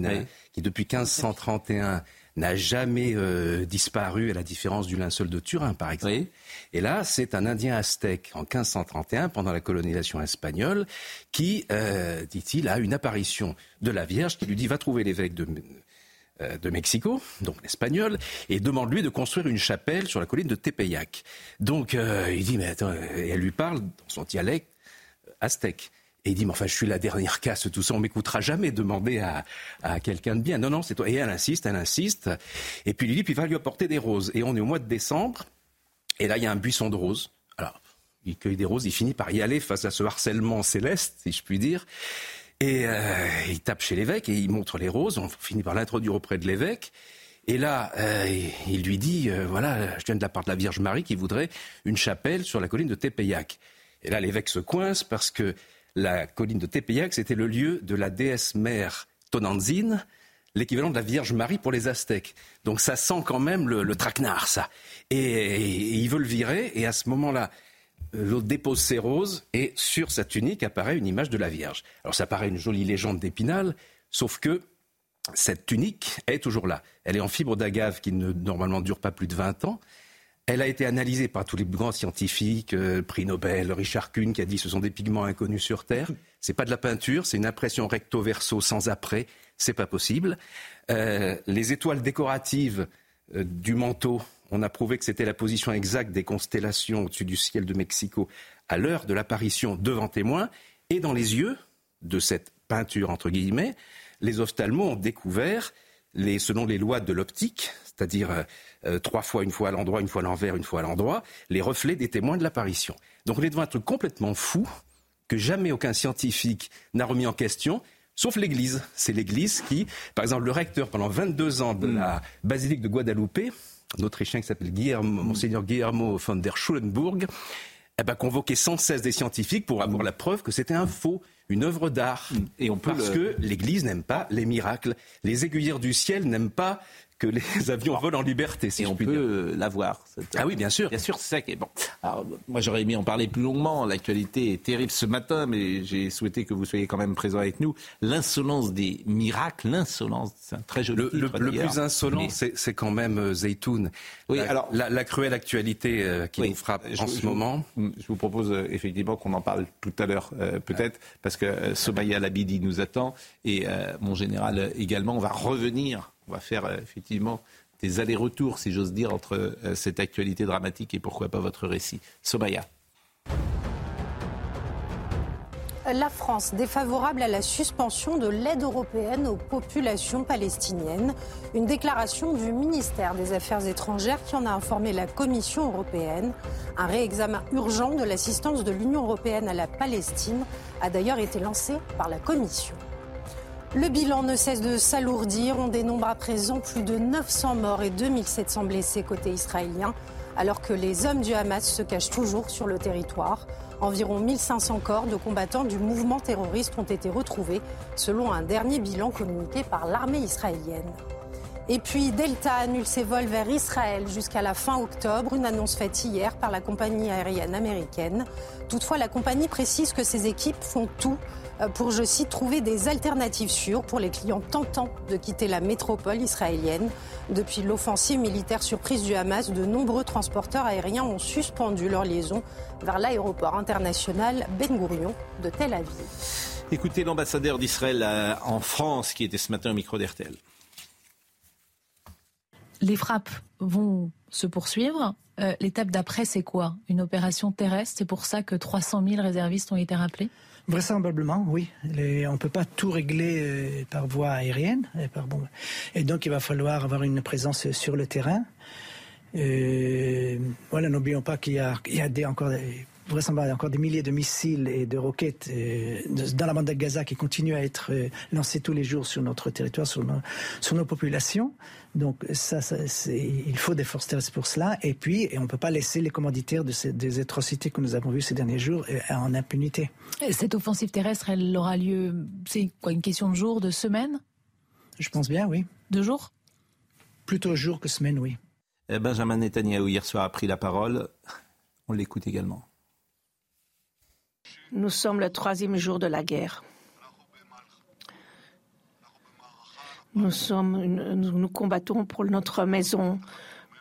qui depuis 1531 n'a jamais euh, disparu, à la différence du linceul de Turin, par exemple. Et là, c'est un Indien aztèque en 1531, pendant la colonisation espagnole, qui, euh, dit-il, a une apparition de la Vierge qui lui dit va trouver l'évêque de, euh, de Mexico, donc l'espagnol, et demande-lui de construire une chapelle sur la colline de Tepeyac. Donc il dit, mais attends, et elle lui parle dans son dialecte aztèque. Et il dit, mais enfin, je suis la dernière casse, tout ça, on m'écoutera jamais demander à, à quelqu'un de bien. Non, non, c'est toi. Et elle insiste, elle insiste. Et puis il dit, puis il va lui apporter des roses. Et on est au mois de décembre. Et là, il y a un buisson de roses. Alors, il cueille des roses, il finit par y aller face à ce harcèlement céleste, si je puis dire. Et euh, il tape chez l'évêque et il montre les roses. On finit par l'introduire auprès de l'évêque. Et là, euh, il lui dit, euh, voilà, je viens de la part de la Vierge Marie qui voudrait une chapelle sur la colline de Tepeyac. Et là, l'évêque se coince parce que la colline de Tepeyac, c'était le lieu de la déesse mère Tonantzin, l'équivalent de la Vierge Marie pour les Aztèques. Donc ça sent quand même le, traquenard, ça. Et, il veut le virer, et à ce moment-là, l'autre dépose ses roses, et sur sa tunique apparaît une image de la Vierge. Alors ça paraît une jolie légende d'Épinal, sauf que cette tunique est toujours là. Elle est en fibre d'agave qui ne normalement dure pas plus de 20 ans. Elle a été analysée par tous les grands scientifiques, euh, prix Nobel, Richard Kuhn qui a dit ce sont des pigments inconnus sur Terre. C'est pas de la peinture, c'est une impression recto verso sans après. C'est pas possible. Euh, les étoiles décoratives euh, du manteau, on a prouvé que c'était la position exacte des constellations au-dessus du ciel de Mexico à l'heure de l'apparition devant témoins. Et dans les yeux de cette peinture entre guillemets, les ophtalmos ont découvert les, selon les lois de l'optique, c'est-à-dire euh, euh, trois fois, une fois à l'endroit, une fois à l'envers, une fois à l'endroit, les reflets des témoins de l'apparition. Donc on est devant un truc complètement fou que jamais aucun scientifique n'a remis en question, sauf l'Église. C'est l'Église qui, par exemple, le recteur pendant 22 ans de la basilique de Guadalupe, un Autrichien qui s'appelle Monseigneur Guillermo von der Schulenburg, eh ben, convoquait sans cesse des scientifiques pour avoir la preuve que c'était un faux, une œuvre d'art. Et on Parce que l'Église n'aime pas les miracles. Les aiguilleurs du ciel n'aiment pas que les avions volent en liberté. Si et on peut l'avoir. Ah oui, bien sûr. Bien sûr, c'est ça qui est bon. Alors, moi, j'aurais aimé en parler plus longuement. L'actualité est terrible ce matin, mais j'ai souhaité que vous soyez quand même présent avec nous. L'insolence des miracles, l'insolence, c'est un très joli Le, le, le plus insolent, c'est quand même euh, Zeytoun. Oui, la, alors la, cruelle actualité euh, qui nous frappe en ce moment. Je vous propose euh, effectivement qu'on en parle tout à l'heure, peut-être, parce que Somaya Labidi nous attend et mon général également. On va revenir on va faire euh, effectivement des allers-retours, si j'ose dire, entre euh, cette actualité dramatique et pourquoi pas votre récit. Sobaya. la France défavorable à la suspension de l'aide européenne aux populations palestiniennes. Une déclaration du ministère des Affaires étrangères qui en a informé la Commission européenne. Un réexamen urgent de l'assistance de l'Union européenne à la Palestine a d'ailleurs été lancé par la Commission. Le bilan ne cesse de s'alourdir. On dénombre à présent plus de 900 morts et 2700 blessés côté israélien, alors que les hommes du Hamas se cachent toujours sur le territoire. Environ 1500 corps de combattants du mouvement terroriste ont été retrouvés, selon un dernier bilan communiqué par l'armée israélienne. Et puis Delta annule ses vols vers Israël jusqu'à la fin octobre, une annonce faite hier par la compagnie aérienne américaine. Toutefois, la compagnie précise que ses équipes font tout pour, je cite, trouver des alternatives sûres pour les clients tentant de quitter la métropole israélienne. Depuis l'offensive militaire surprise du Hamas, de nombreux transporteurs aériens ont suspendu leur liaison vers l'aéroport international Ben Gurion de Tel Aviv. Écoutez l'ambassadeur d'Israël euh, en France qui était ce matin au micro d'RTL les frappes vont se poursuivre. Euh, l'étape d'après, c'est quoi? Une opération terrestre? C'est pour ça que 300 000 réservistes ont été rappelés? Vraisemblablement, oui. on ne peut pas tout régler euh, par voie aérienne. Et, par, et donc, il va falloir avoir une présence sur le terrain. Euh, voilà, n'oublions pas qu'il y a, encore des, vraisemblablement encore des milliers de missiles et de roquettes euh, dans la bande de Gaza qui continuent à être euh, lancés tous les jours sur notre territoire, sur nos populations. Donc ça, ça il faut des forces terrestres pour cela. Et puis, et on ne peut pas laisser les commanditaires de ces, des atrocités que nous avons vues ces derniers jours euh, en impunité. Cette offensive terrestre, elle aura lieu, c'est quoi, une question de jours, de semaines Je pense bien, oui. De jours Plutôt jours que semaines, oui. Benjamin Netanyahu hier soir a pris la parole. On l'écoute également. Nous sommes le troisième jour de la guerre. Nous, sommes, nous, combattons pour notre maison,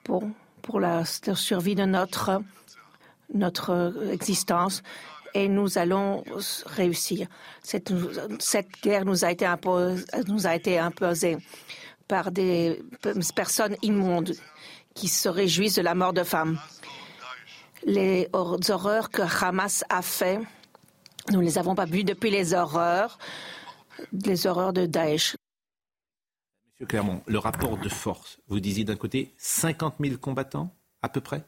pour, pour la survie de notre, notre existence et nous allons réussir. Cette, cette guerre nous a, été imposée, nous a été imposée par des personnes immondes qui se réjouissent de la mort de femmes. Les horreurs que Hamas a fait nous ne les avons pas vus depuis les horreurs, les horreurs de Daesh. Monsieur Clermont, le rapport de force, vous disiez d'un côté 50 000 combattants, à peu près?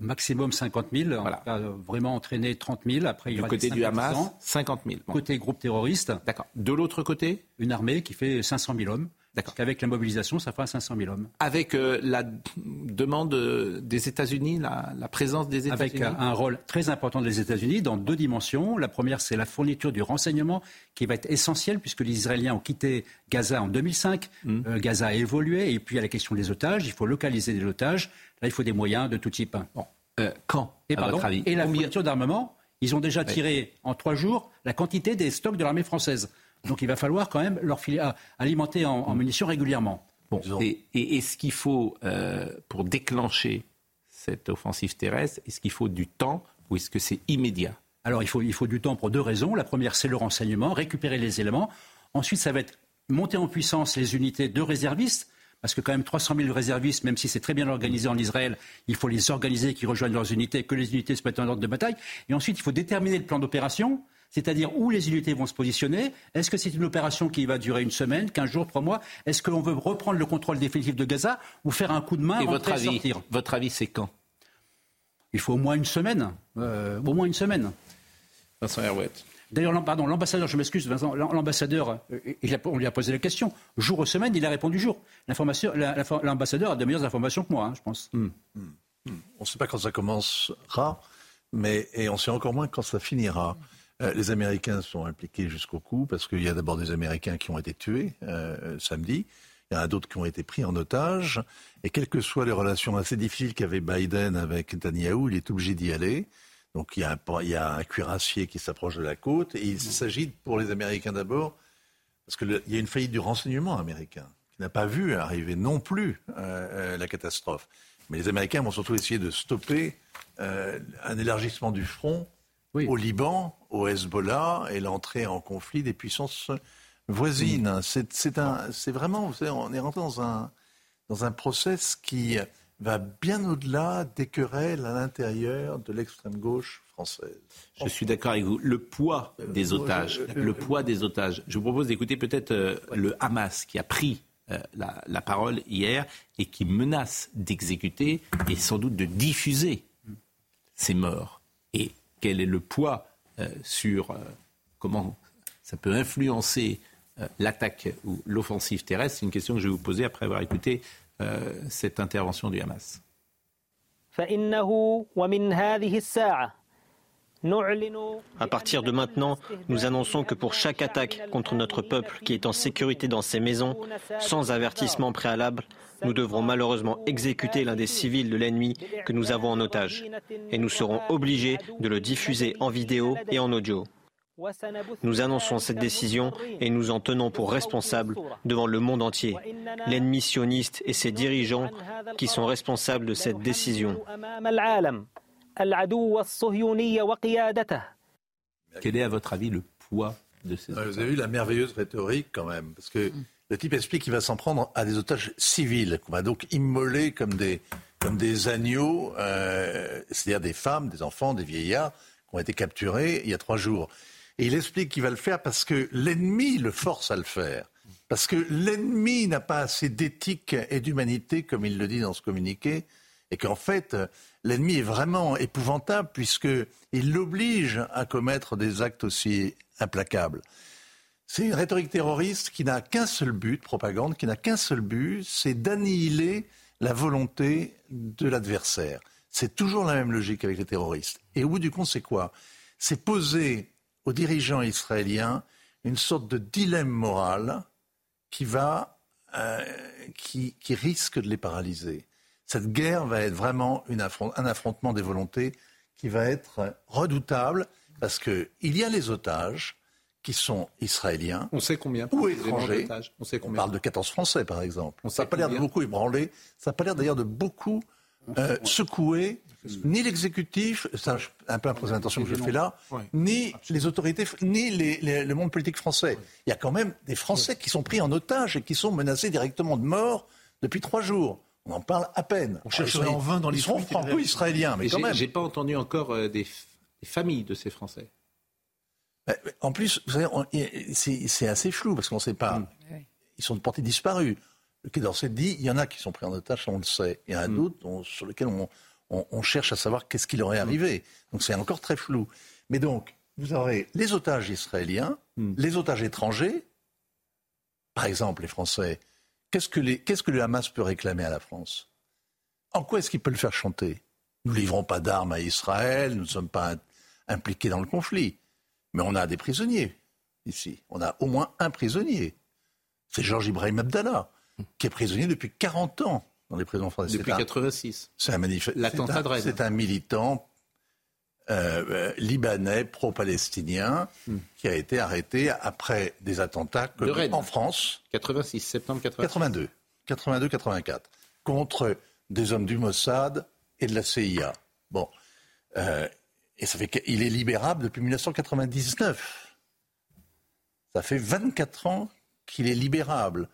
Au maximum 50 000. Voilà. On a vraiment entraîné 30 000. Après, du côté du Hamas, 50 000. Côté groupe terroriste. D'accord. De l'autre côté? Une armée qui fait 500 000 hommes. D'accord. Qu'avec la mobilisation, ça fera 500 000 hommes. Avec euh, la demande des États-Unis, la, présence des États-Unis? Avec un, rôle très important des États-Unis dans deux dimensions. La première, c'est la fourniture du renseignement qui va être essentielle puisque les Israéliens ont quitté Gaza en 2005. Mmh. Euh, Gaza a évolué. Et puis, il y a la question des otages. Il faut localiser les otages. Là, il faut des moyens de tout type. Bon. Euh, quand Et, pardon, et la fourniture d'armement? Ils ont déjà tiré en trois jours la quantité des stocks de l'armée française. Donc il va falloir quand même leur filer, alimenter en, munitions régulièrement. Bon, et, est-ce qu'il faut, euh, pour déclencher cette offensive terrestre, est-ce qu'il faut du temps ou est-ce que c'est immédiat? Alors il faut, il faut du temps pour deux raisons. La première, c'est le renseignement, récupérer les éléments. Ensuite, ça va être monter en puissance les unités de réservistes. Parce que quand même 300 000 réservistes, même si c'est très bien organisé en Israël, il faut les organiser, qu'ils rejoignent leurs unités, que les unités se mettent en ordre de bataille. Et ensuite, il faut déterminer le plan d'opération c'est-à-dire où les unités vont se positionner? Est-ce que c'est une opération qui va durer une semaine, 15 jours, 3 mois? Est-ce qu'on veut reprendre le contrôle définitif de Gaza ou faire un coup de main Et votre avis, sortir? Votre avis, c'est quand? Il faut au moins une semaine. Euh, au moins une semaine. Vincent Herouette. D'ailleurs, pardon, l'ambassadeur, je m'excuse, l'ambassadeur, euh, on lui a posé la question. Jour ou semaine, il a répondu jour. L'ambassadeur a de meilleures informations que moi, hein, je pense. Hmm. Hmm. On ne sait pas quand ça commencera, mais et on sait encore moins quand ça finira. Les Américains sont impliqués jusqu'au cou parce qu'il y a d'abord des Américains qui ont été tués euh, samedi. Il y en a d'autres qui ont été pris en otage. Et quelles que soient les relations assez difficiles qu'avait Biden avec Netanyahu, il est obligé d'y aller. Donc il y, a un, il y a un cuirassier qui s'approche de la côte. Et il s'agit pour les Américains d'abord, parce qu'il y a une faillite du renseignement américain, qui n'a pas vu arriver non plus euh, la catastrophe. Mais les Américains vont surtout essayer de stopper un élargissement du front au Liban, au Hezbollah et l'entrée en conflit des puissances voisines. C'est vraiment, on est rentré dans un, dans un process qui va bien au-delà des querelles à l'intérieur de l'extrême gauche française. Je suis d'accord avec vous. Le poids des otages, le poids des otages. Je vous propose d'écouter peut-être euh, le Hamas qui a pris euh, la, parole hier et qui menace d'exécuter et sans doute de diffuser ces morts. Et quel est le poids euh, sur comment ça peut influencer l'attaque ou l'offensive terrestre C'est une question que je vais vous poser après avoir écouté cette intervention du Hamas. À partir de maintenant, nous annonçons que pour chaque attaque contre notre peuple qui est en sécurité dans ses maisons, sans avertissement préalable, nous devrons malheureusement exécuter l'un des civils de l'ennemi que nous avons en otage. Et nous serons obligés de le diffuser en vidéo et en audio. Nous annonçons cette décision et nous en tenons pour responsables devant le monde entier, l'ennemi sioniste et ses dirigeants qui sont responsables de cette décision. Quel est à votre avis le poids de ces Vous avez vu la merveilleuse rhétorique quand même, parce que le type explique qu'il va s'en prendre à des otages civils, qu'on va donc immoler comme des, comme des agneaux, euh, c'est-à-dire des femmes, des enfants, des vieillards qui ont été capturés il y a trois jours. Et il explique qu'il va le faire parce que l'ennemi le force à le faire. Parce que l'ennemi n'a pas assez d'éthique et d'humanité, comme il le dit dans ce communiqué, et qu'en fait, l'ennemi est vraiment épouvantable puisqu'il l'oblige à commettre des actes aussi implacables. C'est une rhétorique terroriste qui n'a qu'un seul but, propagande, qui n'a qu'un seul but, c'est d'annihiler la volonté de l'adversaire. C'est toujours la même logique avec les terroristes. Et au bout du compte, c'est quoi? C'est poser aux dirigeants israéliens une sorte de dilemme moral qui va, euh, qui risque de les paralyser cette guerre va être vraiment un affrontement des volontés qui va être redoutable parce qu'il y a les otages qui sont israéliens. On sait combien Ou étrangers. On, sait combien. on parle de 14 Français, par exemple. ça n'a pas l'air de beaucoup ébranler. Ça n'a pas l'air d'ailleurs de beaucoup euh, secouer ni l'exécutif, c'est un peu la présentation que je fais là, ni les autorités, ni le monde politique français. Il y a quand même des Français qui sont pris en otage et qui sont menacés directement de mort depuis trois jours. On en parle à peine. On cherche en vain dans les Ils sont franco-israéliens, mais quand même. J'ai pas entendu encore euh, des, familles de ces Français. En plus, vous savez, c'est assez flou parce qu'on ne sait pas. Mm. Ils sont de portée disparus. Le Quai d'Orsay dit il y en a qui sont pris en otage, on le sait. Il y en a mm. d'autres sur lesquels on, cherche à savoir qu'est-ce qui leur est mm. arrivé. Donc c'est encore très flou. Mais donc, vous aurez les otages israéliens, les otages étrangers, par exemple les Français Qu'est-ce que, le Hamas peut réclamer à la France? En quoi est-ce qu'il peut le faire chanter? Nous ne livrons pas d'armes à Israël, nous ne sommes pas impliqués dans le conflit. Mais on a des prisonniers ici. On a au moins un prisonnier. C'est Georges Ibrahim Abdallah, qui est prisonnier depuis 40 ans dans les prisons françaises. Depuis 86. C'est un, C'est un militant euh, euh, libanais pro-palestinien hmm. qui a été arrêté après des attentats en France. 86, septembre 82. 82, 84. Contre des hommes du Mossad et de la CIA. Bon. Euh, et ça fait qu'il est libérable depuis 1999. Ça fait 24 ans qu'il est libérable.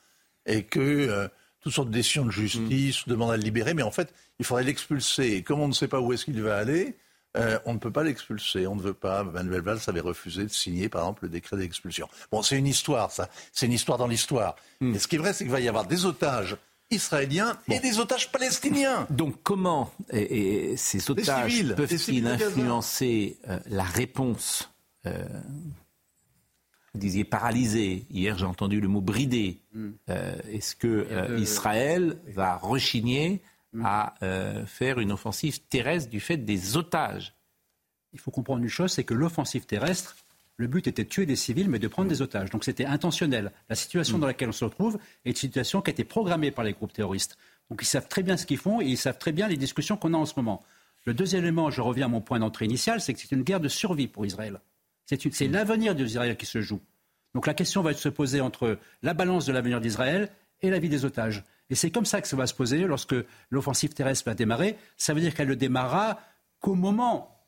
Et que toutes sortes de décisions de justice hmm. demandent à le libérer, mais en fait, il faudrait l'expulser. Et comme on ne sait pas où est-ce qu'il va aller, euh, on ne peut pas l'expulser. On ne veut pas. Manuel Valls avait refusé de signer, par exemple, le décret d'expulsion. Bon, c'est une histoire, ça. C'est une histoire dans l'histoire. Hmm. Et ce qui est vrai, c'est qu'il va y avoir des otages israéliens et des otages palestiniens. Donc comment ces otages peuvent-ils influencer euh, la réponse euh, Vous disiez paralysée. Hier, j'ai entendu le mot bridé. Hmm. Est-ce que Israël va rechigner Mm. À euh, faire une offensive terrestre du fait des otages. Il faut comprendre une chose, c'est que l'offensive terrestre, le but était de tuer des civils, mais de prendre des otages. Donc c'était intentionnel. La situation mm. dans laquelle on se retrouve est une situation qui a été programmée par les groupes terroristes. Donc ils savent très bien ce qu'ils font et ils savent très bien les discussions qu'on a en ce moment. Le deuxième élément, je reviens à mon point d'entrée initial, c'est que c'est une guerre de survie pour Israël. C'est mm. l'avenir d'Israël qui se joue. Donc la question va se poser entre la balance de l'avenir d'Israël et la vie des otages. Et c'est comme ça que ça va se poser lorsque l'offensive terrestre va démarrer. Ça veut dire qu'elle ne démarrera qu'au moment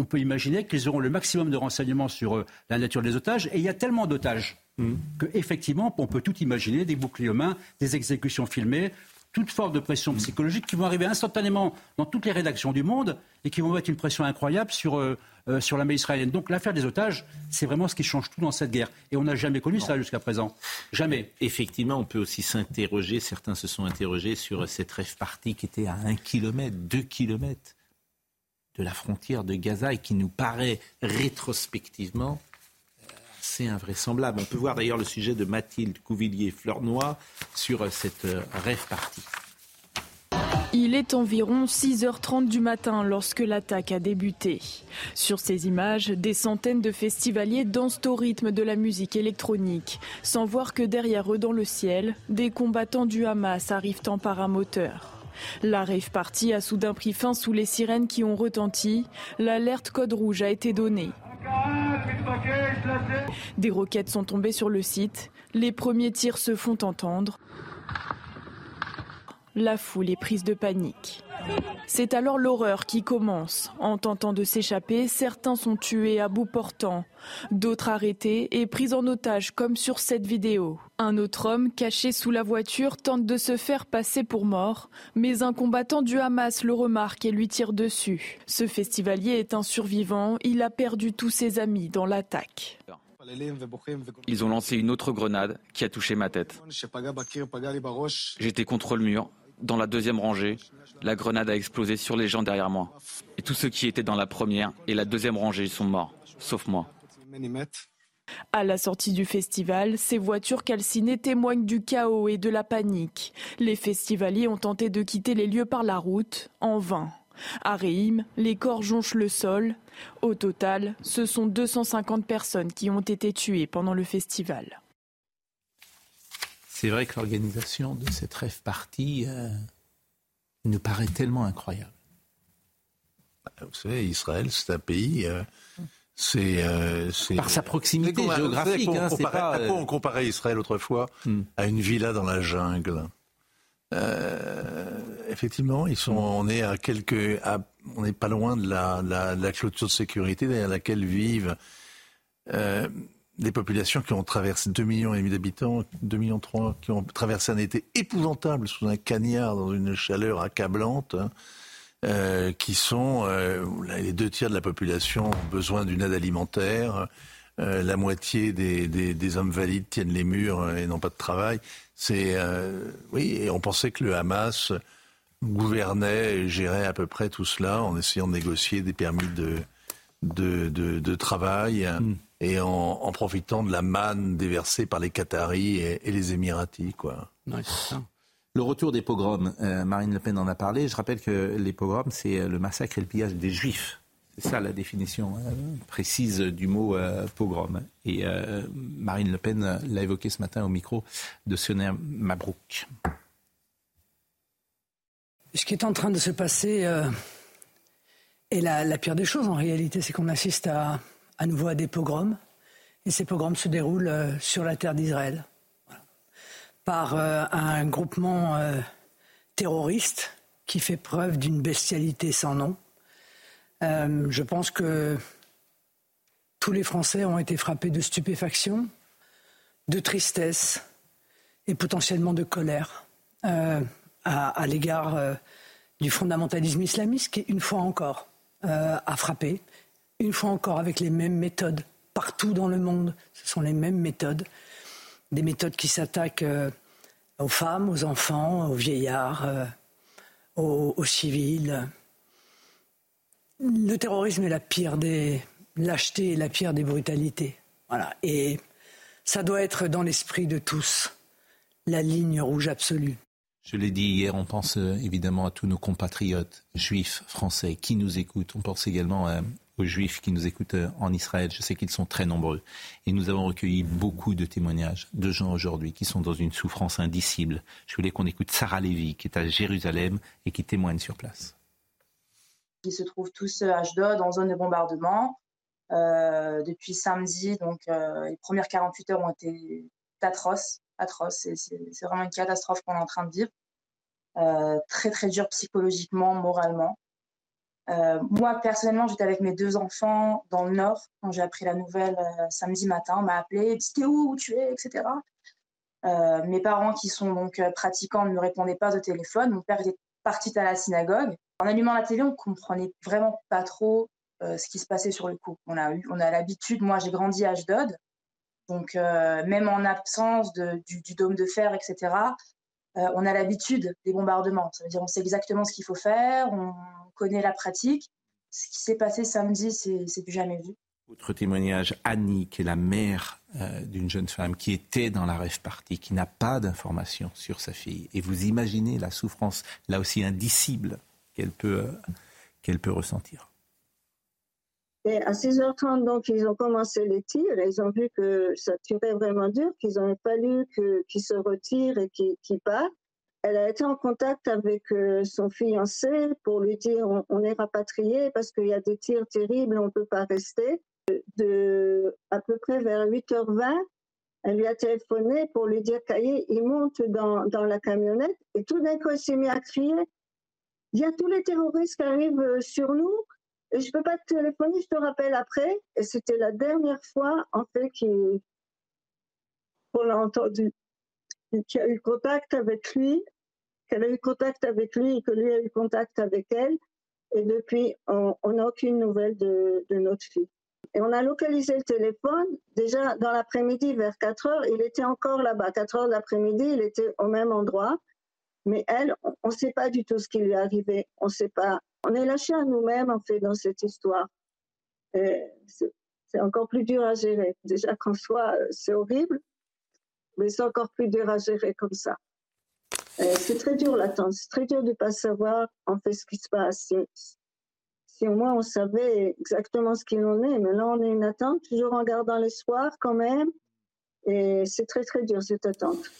on peut imaginer qu'ils auront le maximum de renseignements sur euh, la nature des otages. Et il y a tellement d'otages mmh. qu'effectivement, on peut tout imaginer, des boucliers humains, des exécutions filmées. Toute forme de pression psychologique qui vont arriver instantanément dans toutes les rédactions du monde et qui vont mettre une pression incroyable sur, euh, euh, sur la mer israélienne. Donc l'affaire des otages, c'est vraiment ce qui change tout dans cette guerre. Et on n'a jamais connu ça jusqu'à présent. Jamais. Effectivement, on peut aussi s'interroger, certains se sont interrogés sur cette rêve partie qui était à un kilomètre, deux kilomètres de la frontière de Gaza et qui nous paraît rétrospectivement assez invraisemblable. On peut voir d'ailleurs le sujet de Mathilde Couvillier-Fleurnoy sur cette rêve partie. Il est environ 6h30 du matin lorsque l'attaque a débuté. Sur ces images, des centaines de festivaliers dansent au rythme de la musique électronique, sans voir que derrière eux dans le ciel, des combattants du Hamas arrivent en paramoteur. La rave party a soudain pris fin sous les sirènes qui ont retenti. L'alerte code rouge a été donnée. Des roquettes sont tombées sur le site. Les premiers tirs se font entendre. La foule est prise de panique. C'est alors l'horreur qui commence. En tentant de s'échapper, certains sont tués à bout portant, d'autres arrêtés et pris en otage comme sur cette vidéo. Un autre homme, caché sous la voiture, tente de se faire passer pour mort, mais un combattant du Hamas le remarque et lui tire dessus. Ce festivalier est un survivant, il a perdu tous ses amis dans l'attaque. Ils ont lancé une autre grenade qui a touché ma tête. J'étais contre le mur, dans la deuxième rangée. La grenade a explosé sur les gens derrière moi. Et tous ceux qui étaient dans la première et la deuxième rangée sont morts, sauf moi. À la sortie du festival, ces voitures calcinées témoignent du chaos et de la panique. Les festivaliers ont tenté de quitter les lieux par la route, en vain. À Réhim, les corps jonchent le sol. Au total, ce sont 250 personnes qui ont été tuées pendant le festival. C'est vrai que l'organisation de cette rêve partie euh, nous paraît tellement incroyable. Bah, vous savez, Israël, c'est un pays. Euh, c'est, euh, Par sa proximité géographique. Hein, on, comparait, pas, on comparait Israël autrefois hmm. à une villa dans la jungle? effectivement, ils sont, on est à quelques, on n'est pas loin de la, la, la, clôture de sécurité derrière laquelle vivent des populations qui ont traversé 2 millions et demi d'habitants, 2 millions 3, qui ont traversé un été épouvantable sous un cagnard dans une chaleur accablante, hein, euh, qui sont euh, les deux tiers de la population ont besoin d'une aide alimentaire. Euh, la moitié des, des, hommes valides tiennent les murs et n'ont pas de travail. C'est oui, et on pensait que le Hamas gouvernait et gérait à peu près tout cela en essayant de négocier des permis de de, de, de travail. Mm et en, profitant de la manne déversée par les Qataris et, les Émiratis. Quoi. le retour des pogroms, euh, Marine Le Pen en a parlé. Je rappelle que les pogroms, c'est euh, le massacre et le pillage des juifs. C'est ça la définition euh, précise du mot pogrom. Et Marine Le Pen l'a évoqué ce matin au micro de Sioner Mabrouk. Ce qui est en train de se passer la, la pire des choses en réalité, c'est qu'on assiste à à nouveau à des pogroms. Et ces pogroms se déroulent euh, sur la terre d'Israël par euh, un groupement euh, terroriste qui fait preuve d'une bestialité sans nom. je pense que tous les Français ont été frappés de stupéfaction, de tristesse et potentiellement de colère à, à l'égard du fondamentalisme islamiste qui, une fois encore, a frappé une fois encore avec les mêmes méthodes. Partout dans le monde, ce sont les mêmes méthodes. Des méthodes qui s'attaquent euh, aux femmes, aux enfants, aux vieillards, euh, aux, civils. Le terrorisme est la pire des lâchetés et la pire des brutalités. Voilà. Et ça doit être dans l'esprit de tous la ligne rouge absolue. Je l'ai dit hier, on pense euh, évidemment à tous nos compatriotes juifs français qui nous écoutent. On pense également à, aux juifs qui nous écoutent euh, en Israël. Je sais qu'ils sont très nombreux. Et nous avons recueilli beaucoup de témoignages de gens aujourd'hui qui sont dans une souffrance indicible. Je voulais qu'on écoute Sarah Lévy, qui est à Jérusalem et qui témoigne sur place. Ils se trouvent tous à Ashdod, en zone de bombardement. Euh, depuis samedi, donc euh, les premières 48 heures ont été atroces. atroces. C'est vraiment une catastrophe qu'on est en train de vivre. Très très dur psychologiquement, moralement. Euh, moi, personnellement, j'étais avec mes deux enfants dans le Nord quand j'ai appris la nouvelle euh, samedi matin. On m'a appelé, t'es où, où tu es, etc. mes parents qui sont donc pratiquants ne me répondaient pas au téléphone. Mon père était parti à la synagogue. En allumant la télé, on comprenait vraiment pas trop ce qui se passait sur le coup. On a eu, on a l'habitude. Moi, j'ai grandi à Ashdod, donc même en absence de, du, dôme de fer, etc. on a l'habitude des bombardements. Ça veut dire on sait exactement ce qu'il faut faire, on connaît la pratique. Ce qui s'est passé samedi, c'est du jamais vu. Autre témoignage, Annie, qui est la mère euh, d'une jeune femme qui était dans la rêve partie, qui n'a pas d'informations sur sa fille. Et vous imaginez la souffrance, là aussi indicible, qu'elle peut, euh, qu'elle peut ressentir. Et à 6h30, donc, ils ont commencé les tirs et ils ont vu que ça tirait vraiment dur, qu'ils ont fallu qu'ils se retirent et qu'ils partent. Elle a été en contact avec euh, son fiancé pour lui dire on, est rapatrié parce qu'il y a des tirs terribles, on ne peut pas rester. De, à peu près vers 8h20, elle lui a téléphoné pour lui dire Caillé, il monte dans, dans la camionnette et tout d'un coup il s'est mis à crier il y a tous les terroristes qui arrivent euh, sur nous je peux pas te téléphoner, je te rappelle après. Et c'était la dernière fois en fait qu'on l'a entendu qui a eu contact avec lui, qu'elle a eu contact avec lui et que lui a eu contact avec elle. Et depuis, on n'a aucune nouvelle de, notre fille. Et on a localisé le téléphone. Déjà, dans l'après-midi, vers 4 heures, il était encore là-bas. 4 heures de l'après-midi, il était au même endroit. Mais elle, on ne sait pas du tout ce qui lui est arrivé. On sait pas. On est lâché à nous-mêmes, en fait, dans cette histoire. C'est encore plus dur à gérer. Déjà qu'en soi, c'est horrible mais c'est encore plus dur à gérer comme ça. C'est très dur l'attente, c'est très dur de ne pas savoir en fait ce qui se passe. Si, au moins on savait exactement ce qu'il en est, mais là on est une attente, toujours en gardant l'espoir quand même, et c'est très très dur cette attente.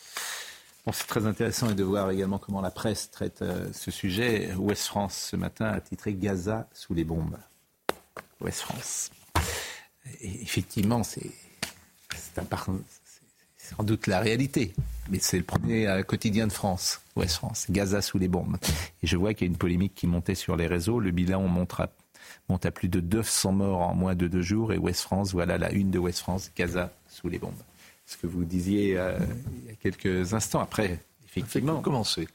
Bon, c'est très intéressant de voir également comment la presse traite euh, ce sujet. Ouest France ce matin a titré Gaza sous les bombes. Ouest France. Effectivement, c'est sans doute la réalité. Mais c'est le premier euh, quotidien de France, Ouest France, Gaza sous les bombes. Et je vois qu'il y a une polémique qui montait sur les réseaux. Le bilan monte à, plus de 200 morts en moins de deux jours. Et Ouest France, voilà la une de Ouest France, Gaza sous les bombes. Ce que vous disiez euh, il y a quelques instants. Après, effectivement. Commencer.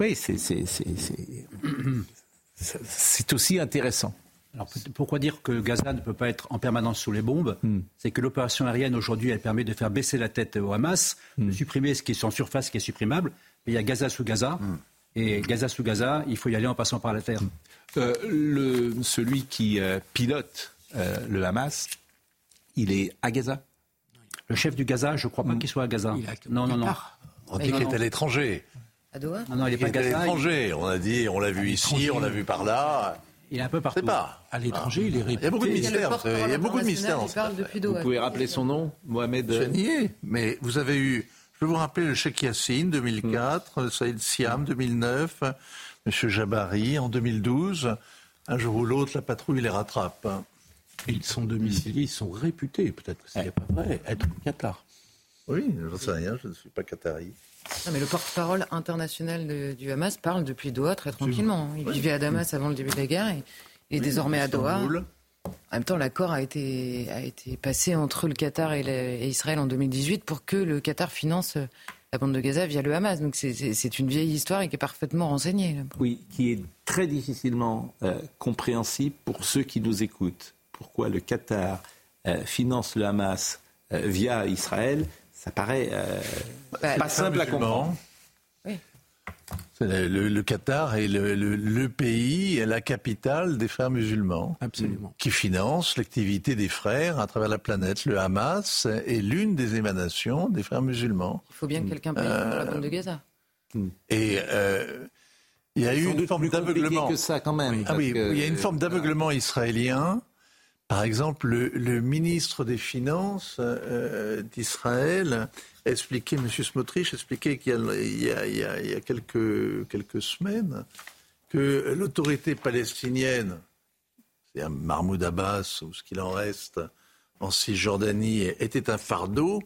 Oui, c'est aussi intéressant. Alors pourquoi dire que Gaza ne peut pas être en permanence sous les bombes hmm. C'est que l'opération aérienne aujourd'hui, elle permet de faire baisser la tête au Hamas, de hmm. supprimer ce qui est en surface, ce qui est supprimable. Mais il y a Gaza sous Gaza. Hmm. Et Gaza sous Gaza, il faut y aller en passant par la terre. Euh, le, celui qui euh, pilote euh, le Hamas, il est à Gaza? Le chef du Gaza, je ne crois pas qu'il soit à Gaza. non, non, non. On dit qu'il est à l'étranger. À Doha Non, non, il n'est pas à Gaza. l'étranger. On a dit, on l'a vu ici, on l'a vu par là. Il est un peu partout. pas. À l'étranger, il est réputé. Il y a beaucoup de mystères. Il y a beaucoup de mystères. Vous pouvez rappeler son nom, Mohamed Chanier. Mais vous avez eu, je peux vous rappeler le Cheikh Yassine 2004, Saïd Siam 2009, M. Jabari en 2012. Un jour ou l'autre, la patrouille les rattrape. Ils sont domiciliés, ils sont réputés, peut-être que ce n'est pas vrai, être au Qatar. Oui, je ne sais rien, je ne suis pas qatari. Non, mais le porte-parole international du Hamas parle depuis Doha très tranquillement. Il vivait à Damas avant le début de la guerre et il est désormais à Doha. En même temps, l'accord a été, a été passé entre le Qatar et, Israël en 2018 pour que le Qatar finance la bande de Gaza via le Hamas. Donc c'est une vieille histoire et qui est parfaitement renseignée. Oui, qui est très difficilement euh, compréhensible pour ceux qui nous écoutent. Pourquoi le Qatar euh, finance le Hamas euh, via Israël ça paraît euh, bah, pas simple à comprendre. Le, Qatar est le, le, pays, la capitale des frères musulmans. Absolument. Qui finance l'activité des frères à travers la planète. Le Hamas est l'une des émanations des frères musulmans. Il faut bien que quelqu'un paye pour la bande de Gaza. Et euh, il y a eu une forme d'aveuglement. que ça quand même. Ah oui, il y a une forme d'aveuglement israélien par exemple, le, ministre des Finances euh, d'Israël expliquait, M. Smotrich expliquait qu'il y, a, quelques, quelques semaines que l'autorité palestinienne, c'est Mahmoud Abbas ou ce qu'il en reste en Cisjordanie, était un fardeau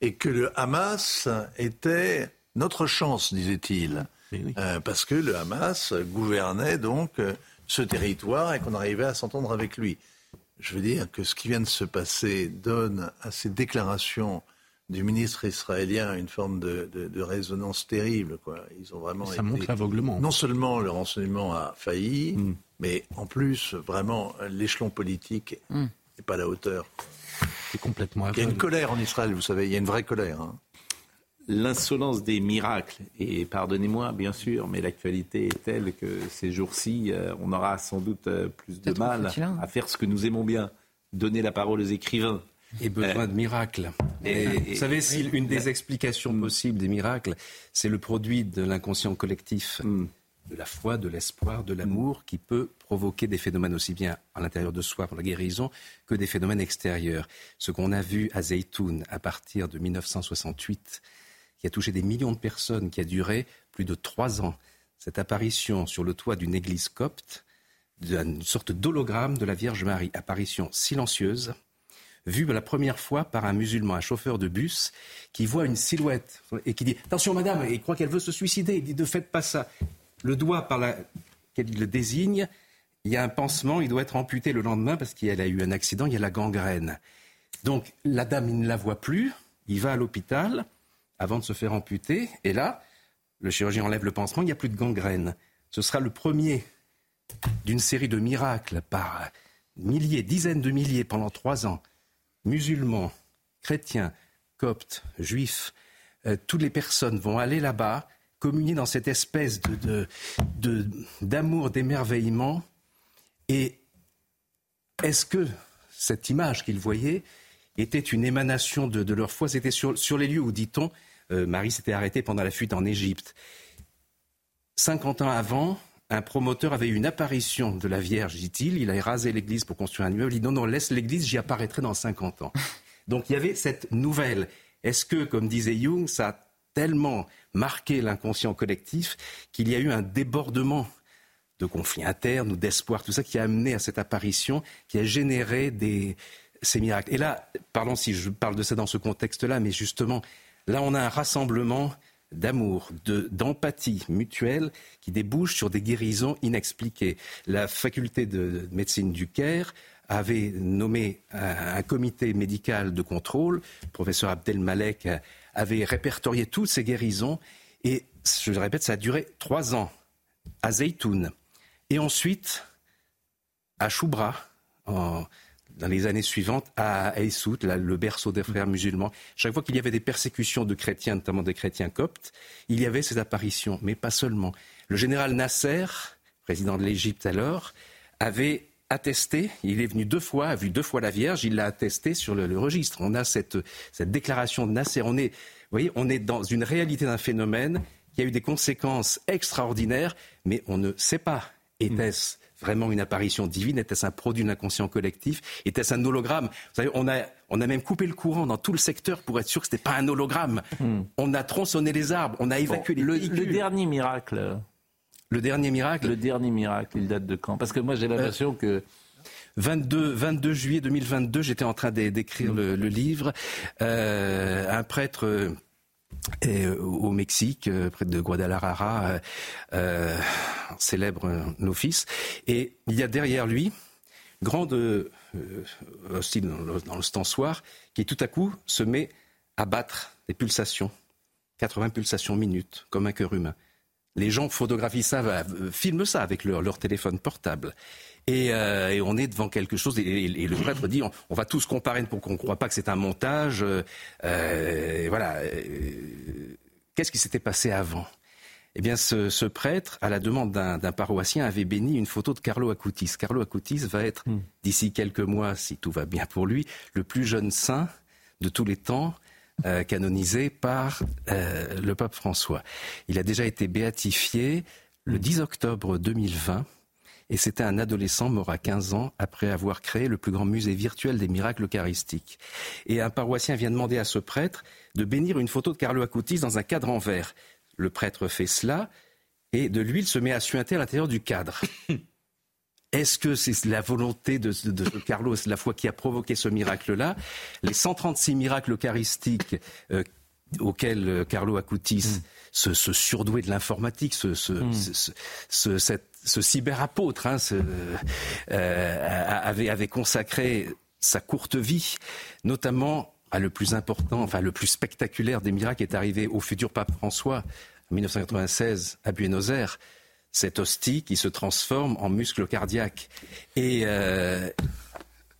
et que le Hamas était notre chance, disait-il. Euh, parce que le Hamas gouvernait donc ce territoire et qu'on arrivait à s'entendre avec lui je veux dire que ce qui vient de se passer donne à ces déclarations du ministre israélien une forme de, résonance terrible. Quoi. Ils ont vraiment ça montre l'aveuglement. Non seulement le renseignement a failli, hmm. mais en plus, vraiment, l'échelon politique n'est hmm. pas à la hauteur. C'est complètement Il y a une colère en Israël, vous savez, il y a une vraie colère. Hein. L'insolence des miracles, et pardonnez-moi bien sûr, mais l'actualité est telle que ces jours-ci, euh, on aura sans doute euh, plus de mal à faire ce que nous aimons bien, donner la parole aux écrivains, et besoin de miracles. vous savez, si une des explications possibles des miracles, c'est le produit de l'inconscient collectif, hmm. de la foi, de l'espoir, de l'amour, qui peut provoquer des phénomènes aussi bien à l'intérieur de soi pour la guérison que des phénomènes extérieurs. Ce qu'on a vu à Zeytoun à partir de 1968, qui a touché des millions de personnes, qui a duré plus de trois ans, cette apparition sur le toit d'une église copte, d'une sorte d'hologramme de la Vierge Marie, apparition silencieuse, vu la première fois par un musulman, un chauffeur de bus, qui voit une silhouette et qui dit Attention, madame, il croit qu'elle veut se suicider. Il dit Ne faites pas ça. Le doigt par lequel il le désigne, il y a un pansement, il doit être amputé le lendemain parce qu'elle a eu un accident, il y a la gangrène. Donc la dame, il ne la voit plus, il va à l'hôpital avant de se faire amputer, et là, le chirurgien enlève le pansement, il n'y a plus de gangrène. Ce sera le premier d'une série de miracles par milliers, dizaines de milliers pendant trois ans musulmans, chrétiens, coptes, juifs, euh, toutes les personnes vont aller là-bas, communier dans cette espèce de, d'amour, d'émerveillement. Et est-ce que cette image qu'ils voyaient était une émanation de, leur foi? C'était sur, les lieux où, dit-on, Marie s'était arrêtée pendant la fuite en Égypte. 50 ans avant, un promoteur avait eu une apparition de la Vierge, dit-il. Il a rasé l'église pour construire un immeuble. Il dit non, non, laisse l'église, j'y apparaîtrai dans 50 ans. Donc il y avait cette nouvelle. Est-ce que, comme disait Jung, ça a tellement marqué l'inconscient collectif qu'il y a eu un débordement de conflits internes ou d'espoir, tout ça qui a amené à cette apparition, qui a généré ces miracles? Et là, parlons si je parle de ça dans ce contexte-là, mais justement, là on a un rassemblement d'amour, d'empathie mutuelle qui débouche sur des guérisons inexpliquées. La faculté de médecine du Caire avait nommé un, comité médical de contrôle. Le professeur Abdelmalek avait répertorié toutes ces guérisons. Et je le répète, ça a duré trois ans à Zeytoun. Et ensuite, à Choubra, dans les années suivantes à Aïssout, le berceau des frères musulmans. Chaque fois qu'il y avait des persécutions de chrétiens, notamment des chrétiens coptes, il y avait ces apparitions, mais pas seulement. Le général Nasser, président de l'Égypte alors, avait attesté, il est venu deux fois, a vu deux fois la Vierge, il l'a attesté sur le, registre. On a cette, cette déclaration de Nasser. On est, vous voyez, on est dans une réalité d'un phénomène qui a eu des conséquences extraordinaires, mais on ne sait pas. Était-ce vraiment une apparition divine Était-ce un produit de l'inconscient collectif Était-ce un hologramme? Vous savez, on a, on a même coupé le courant dans tout le secteur pour être sûr que ce n'était pas un hologramme. Hmm. On a tronçonné les arbres, on a évacué les le, le dernier miracle. Le dernier miracle? Le dernier miracle, il date de quand? Parce que moi j'ai l'impression que 22, 22 juillet 2022, j'étais en train d'écrire le, livre. Euh, un prêtre euh, au Mexique, euh, près de Guadalajara, euh, célèbre office. Et il y a derrière lui, grande euh, hostile dans le, stançoir, qui tout à coup se met à battre des pulsations, 80 pulsations minutes, comme un cœur humain. Les gens photographient ça, filment ça avec leur téléphone portable. Euh, et, on est devant quelque chose. Et, le prêtre dit on, va tous comparer pour qu'on ne croit pas que c'est un montage. Euh, voilà. Qu'est-ce qui s'était passé avant? Eh bien, ce, prêtre, à la demande d'un paroissien, avait béni une photo de Carlo Acutis. Carlo Acutis va être, hmm. d'ici quelques mois, si tout va bien pour lui, le plus jeune saint de tous les temps, euh, canonisé par le pape François. Il a déjà été béatifié le 10 octobre 2020 et c'était un adolescent mort à 15 ans après avoir créé le plus grand musée virtuel des miracles eucharistiques. Et un paroissien vient demander à ce prêtre de bénir une photo de Carlo Acutis dans un cadre en verre. Le prêtre fait cela et de l'huile se met à suinter à l'intérieur du cadre. Est-ce que c'est la volonté de, Carlo, c'est la foi qui a provoqué ce miracle-là? Les 136 miracles eucharistiques euh, auxquels euh, Carlo Acutis, mm. se ce, surdoué de l'informatique, ce, mm. cette ce cyberapôtre hein, euh, avait, avait consacré sa courte vie, notamment ah, le plus important, enfin le plus spectaculaire des miracles est arrivé au futur pape François en 1996 à Buenos Aires. Cette hostie qui se transforme en muscle cardiaque. Et, euh,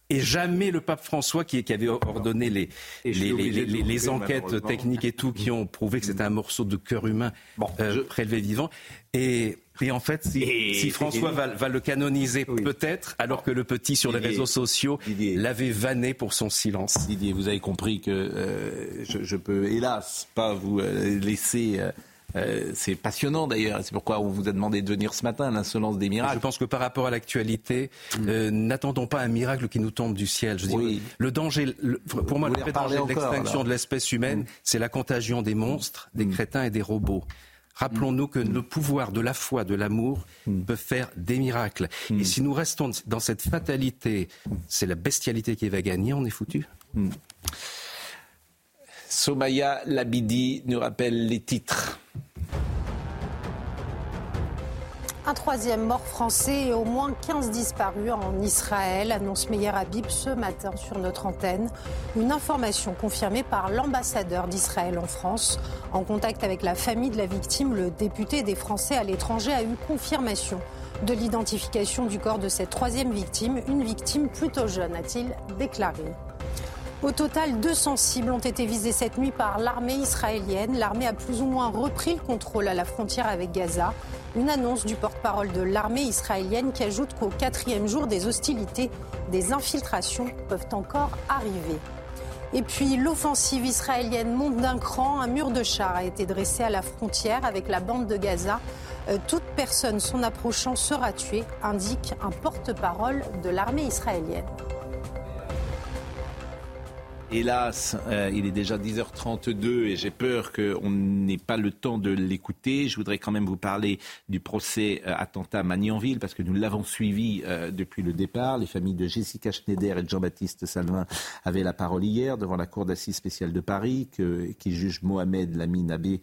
et jamais le pape François, qui, qui avait ordonné les, les, les, les enquêtes techniques et tout, qui ont prouvé que c'était un morceau de cœur humain euh, prélevé vivant. Et, et en fait, si, si François va, va, le canoniser, peut-être, alors que le petit sur les réseaux sociaux l'avait vanné pour son silence. Didier, vous avez compris que euh, je, je, peux, hélas, pas vous euh, laisser. Euh, euh, c'est passionnant d'ailleurs. C'est pourquoi on vous a demandé de venir ce matin, l'insolence des miracles. Je pense que par rapport à l'actualité, mm. euh, n'attendons pas un miracle qui nous tombe du ciel. Je oui. le danger, le, pour moi, le vrai danger de l'extinction de l'espèce humaine, mm. c'est la contagion des monstres, des mm. crétins et des robots. Rappelons-nous que le pouvoir de la foi, de l'amour, peut faire des miracles. Et si nous restons dans cette fatalité, c'est la bestialité qui va gagner, on est foutu. Somaya Labidi nous rappelle les titres. Un troisième mort français et au moins 15 disparus en Israël, annonce Meyer Habib ce matin sur notre antenne. Une information confirmée par l'ambassadeur d'Israël en France. En contact avec la famille de la victime, le député des Français à l'étranger a eu confirmation de l'identification du corps de cette troisième victime, une victime plutôt jeune, a-t-il déclaré. Au total, 200 cibles ont été visées cette nuit par l'armée israélienne. L'armée a plus ou moins repris le contrôle à la frontière avec Gaza. Une annonce du porte-parole de l'armée israélienne qui ajoute qu'au quatrième jour des hostilités, des infiltrations peuvent encore arriver. Et puis l'offensive israélienne monte d'un cran. Un mur de chars a été dressé à la frontière avec la bande de Gaza. Euh, toute personne s'en approchant sera tuée, indique un porte-parole de l'armée israélienne. Hélas, euh, il est déjà 10h32 et j'ai peur qu'on n'ait pas le temps de l'écouter. Je voudrais quand même vous parler du procès euh, attentat Magnanville parce que nous l'avons suivi euh, depuis le départ. Les familles de Jessica Schneider et de Jean-Baptiste Salvin avaient la parole hier devant la Cour d'assises spéciale de Paris qui juge Mohamed Lamine Abbé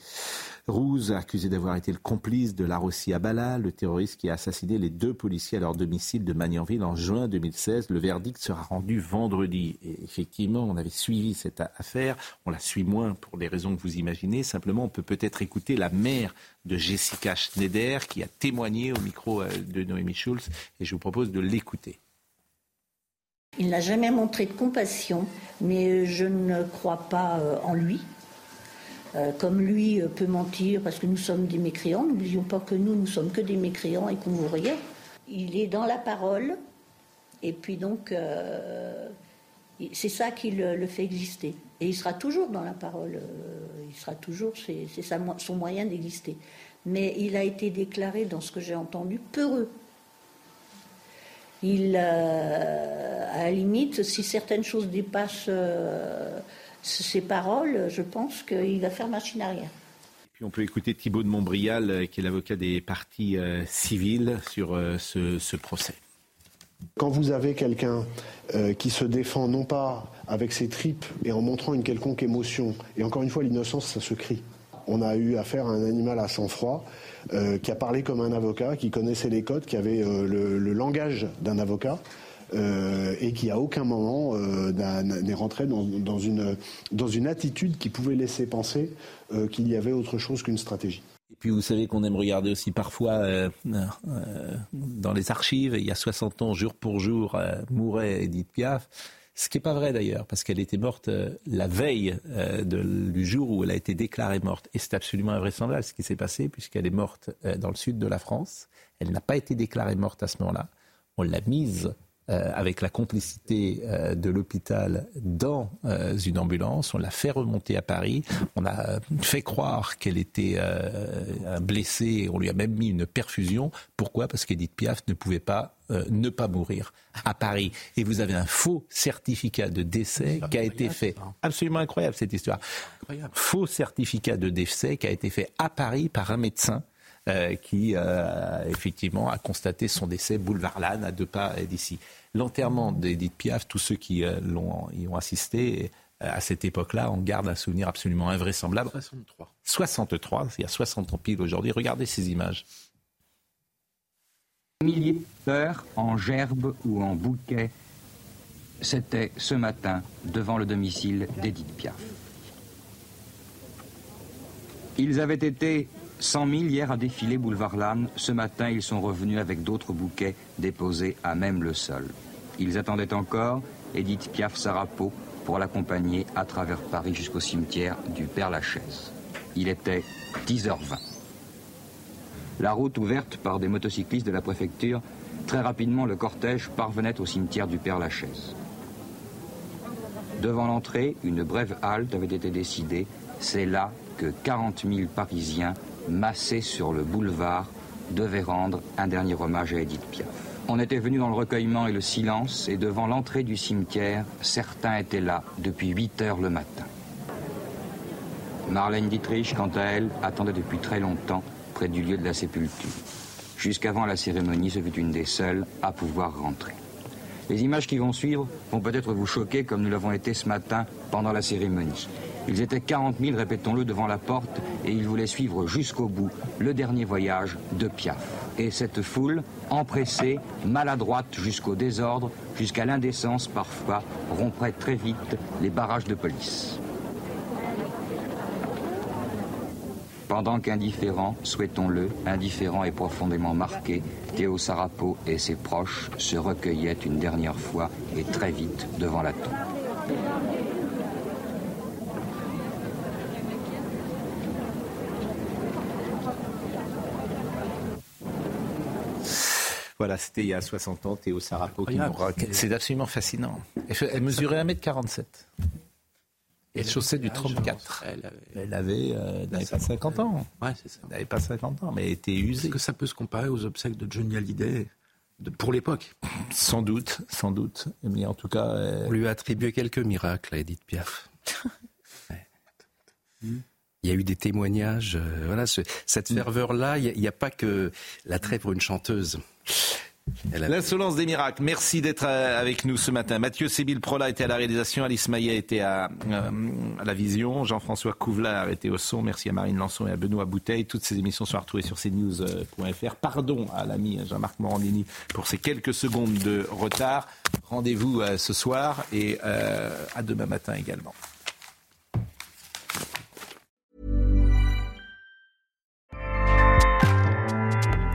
Rouze, accusé d'avoir été le complice de Larossi Abala, le terroriste qui a assassiné les deux policiers à leur domicile de Magnanville en juin 2016. Le verdict sera rendu vendredi. Effectivement, on avait suivi cette affaire. On la suit moins pour les raisons que vous imaginez. Simplement, on peut peut-être écouter la mère de Jessica Schneider qui a témoigné au micro euh, de Noémie Schulz. Et je vous propose de l'écouter. Il n'a jamais montré de compassion, mais je ne crois pas euh, en lui. Euh, comme lui euh, peut mentir parce que nous sommes des mécréants, n'oublions pas que nous, nous sommes que des mécréants et qu'on vaut rien. Il est dans la parole, et puis donc, euh, c'est ça qui le, fait exister. Et il sera toujours dans la parole, il sera toujours, c'est son moyen d'exister. Mais il a été déclaré, dans ce que j'ai entendu, peureux. Il, à la limite, si certaines choses dépassent ces paroles, je pense qu'il va faire machine arrière. Puis on peut écouter Thibault de Montbrial, euh, qui est l'avocat des parties euh, civiles, sur euh, ce, procès. Quand vous avez quelqu'un euh, qui se défend non pas avec ses tripes et en montrant une quelconque émotion, et encore une fois, l'innocence, ça se crie. On a eu affaire à un animal à sang-froid euh, qui a parlé comme un avocat, qui connaissait les codes, qui avait euh, le, langage d'un avocat. Et qui à aucun moment n'est rentré dans, une, attitude qui pouvait laisser penser qu'il y avait autre chose qu'une stratégie. Puis vous savez qu'on aime regarder aussi parfois euh, euh, dans les archives, il y a 60 ans, jour pour jour, euh, mourait Edith Piaf. Ce qui n'est pas vrai d'ailleurs, parce qu'elle était morte la veille du jour où elle a été déclarée morte. Et c'est absolument invraisemblable ce qui s'est passé, puisqu'elle est morte dans le sud de la France. Elle n'a pas été déclarée morte à ce moment-là. On l'a mise euh, avec la complicité euh, de l'hôpital dans euh, une ambulance. On l'a fait remonter à Paris. On a fait croire qu'elle était blessée. On lui a même mis une perfusion. Pourquoi? Parce qu'Edith Piaf ne pouvait pas ne pas mourir à Paris. Et vous avez un faux certificat de décès qui a été fait. Absolument incroyable cette histoire. Incroyable. Faux certificat de décès qui a été fait à Paris par un médecin euh, qui euh, effectivement a constaté son décès boulevard Lannes à deux pas d'ici. L'enterrement d'Edith Piaf, tous ceux qui euh, l'ont, y ont assisté à cette époque-là, on garde un souvenir absolument invraisemblable. 63. 63, il y a 60 ans pile aujourd'hui. Regardez ces images. Milliers de fleurs en gerbe ou en bouquet C'était ce matin devant le domicile d'Edith Piaf. Ils avaient été 100 000 hier à défiler boulevard Lannes. Ce matin, ils sont revenus avec d'autres bouquets déposés à même le sol. Ils attendaient encore Edith Piaf Sarapo pour l'accompagner à travers Paris jusqu'au cimetière du Père-Lachaise. Il était 10h20. La route ouverte par des motocyclistes de la préfecture, très rapidement le cortège parvenait au cimetière du Père-Lachaise. Devant l'entrée, une brève halte avait été décidée. C'est là que 40 000 Parisiens, massés sur le boulevard, devaient rendre un dernier hommage à Edith Piaf. On était venu dans le recueillement et le silence, et devant l'entrée du cimetière, certains étaient là depuis 8 heures le matin. Marlène Dietrich, quant à elle, attendait depuis très longtemps près du lieu de la sépulture. Jusqu'avant la cérémonie, ce fut une des seules à pouvoir rentrer. Les images qui vont suivre vont peut-être vous choquer comme nous l'avons été ce matin pendant la cérémonie. Ils étaient 40 000, répétons-le, devant la porte et ils voulaient suivre jusqu'au bout le dernier voyage de Piaf. Et cette foule, empressée, maladroite jusqu'au désordre, jusqu'à l'indécence parfois, romprait très vite les barrages de police. Pendant qu'indifférent, souhaitons-le, indifférent et profondément marqué, Théo Sarapo et ses proches se recueillaient une dernière fois et très vite devant la tombe. Voilà, c'était il y a 60 ans, Théo Sarapo. C'est absolument fascinant. Elle mesurait 1m47. Et elle chaussait du 34. Elle avait, euh, n'avait pas 50 ans. Ouais, c'est ça. Elle n'avait pas 50 ans, mais elle était usée. Est-ce que ça peut se comparer aux obsèques de Johnny Hallyday de, pour l'époque? Sans doute, sans doute. Mais en tout cas... On lui a attribué quelques miracles à Edith Piaf. Il y a eu des témoignages. Euh, voilà, ce, cette mm. ferveur-là, il n'y a, a, pas que l'attrait pour une chanteuse. L'insolence des miracles. Merci d'être euh, avec nous ce matin. Mathieu Sébil Prola était à la réalisation, Alice Maillet était à, euh, la vision, Jean-François Couvelard était au son. Merci à Marine Lançon et à Benoît Bouteille. Toutes ces émissions sont retrouvées sur cnews.fr. Pardon à l'ami Jean-Marc Morandini pour ces quelques secondes de retard. Rendez-vous euh, ce soir et à demain matin également.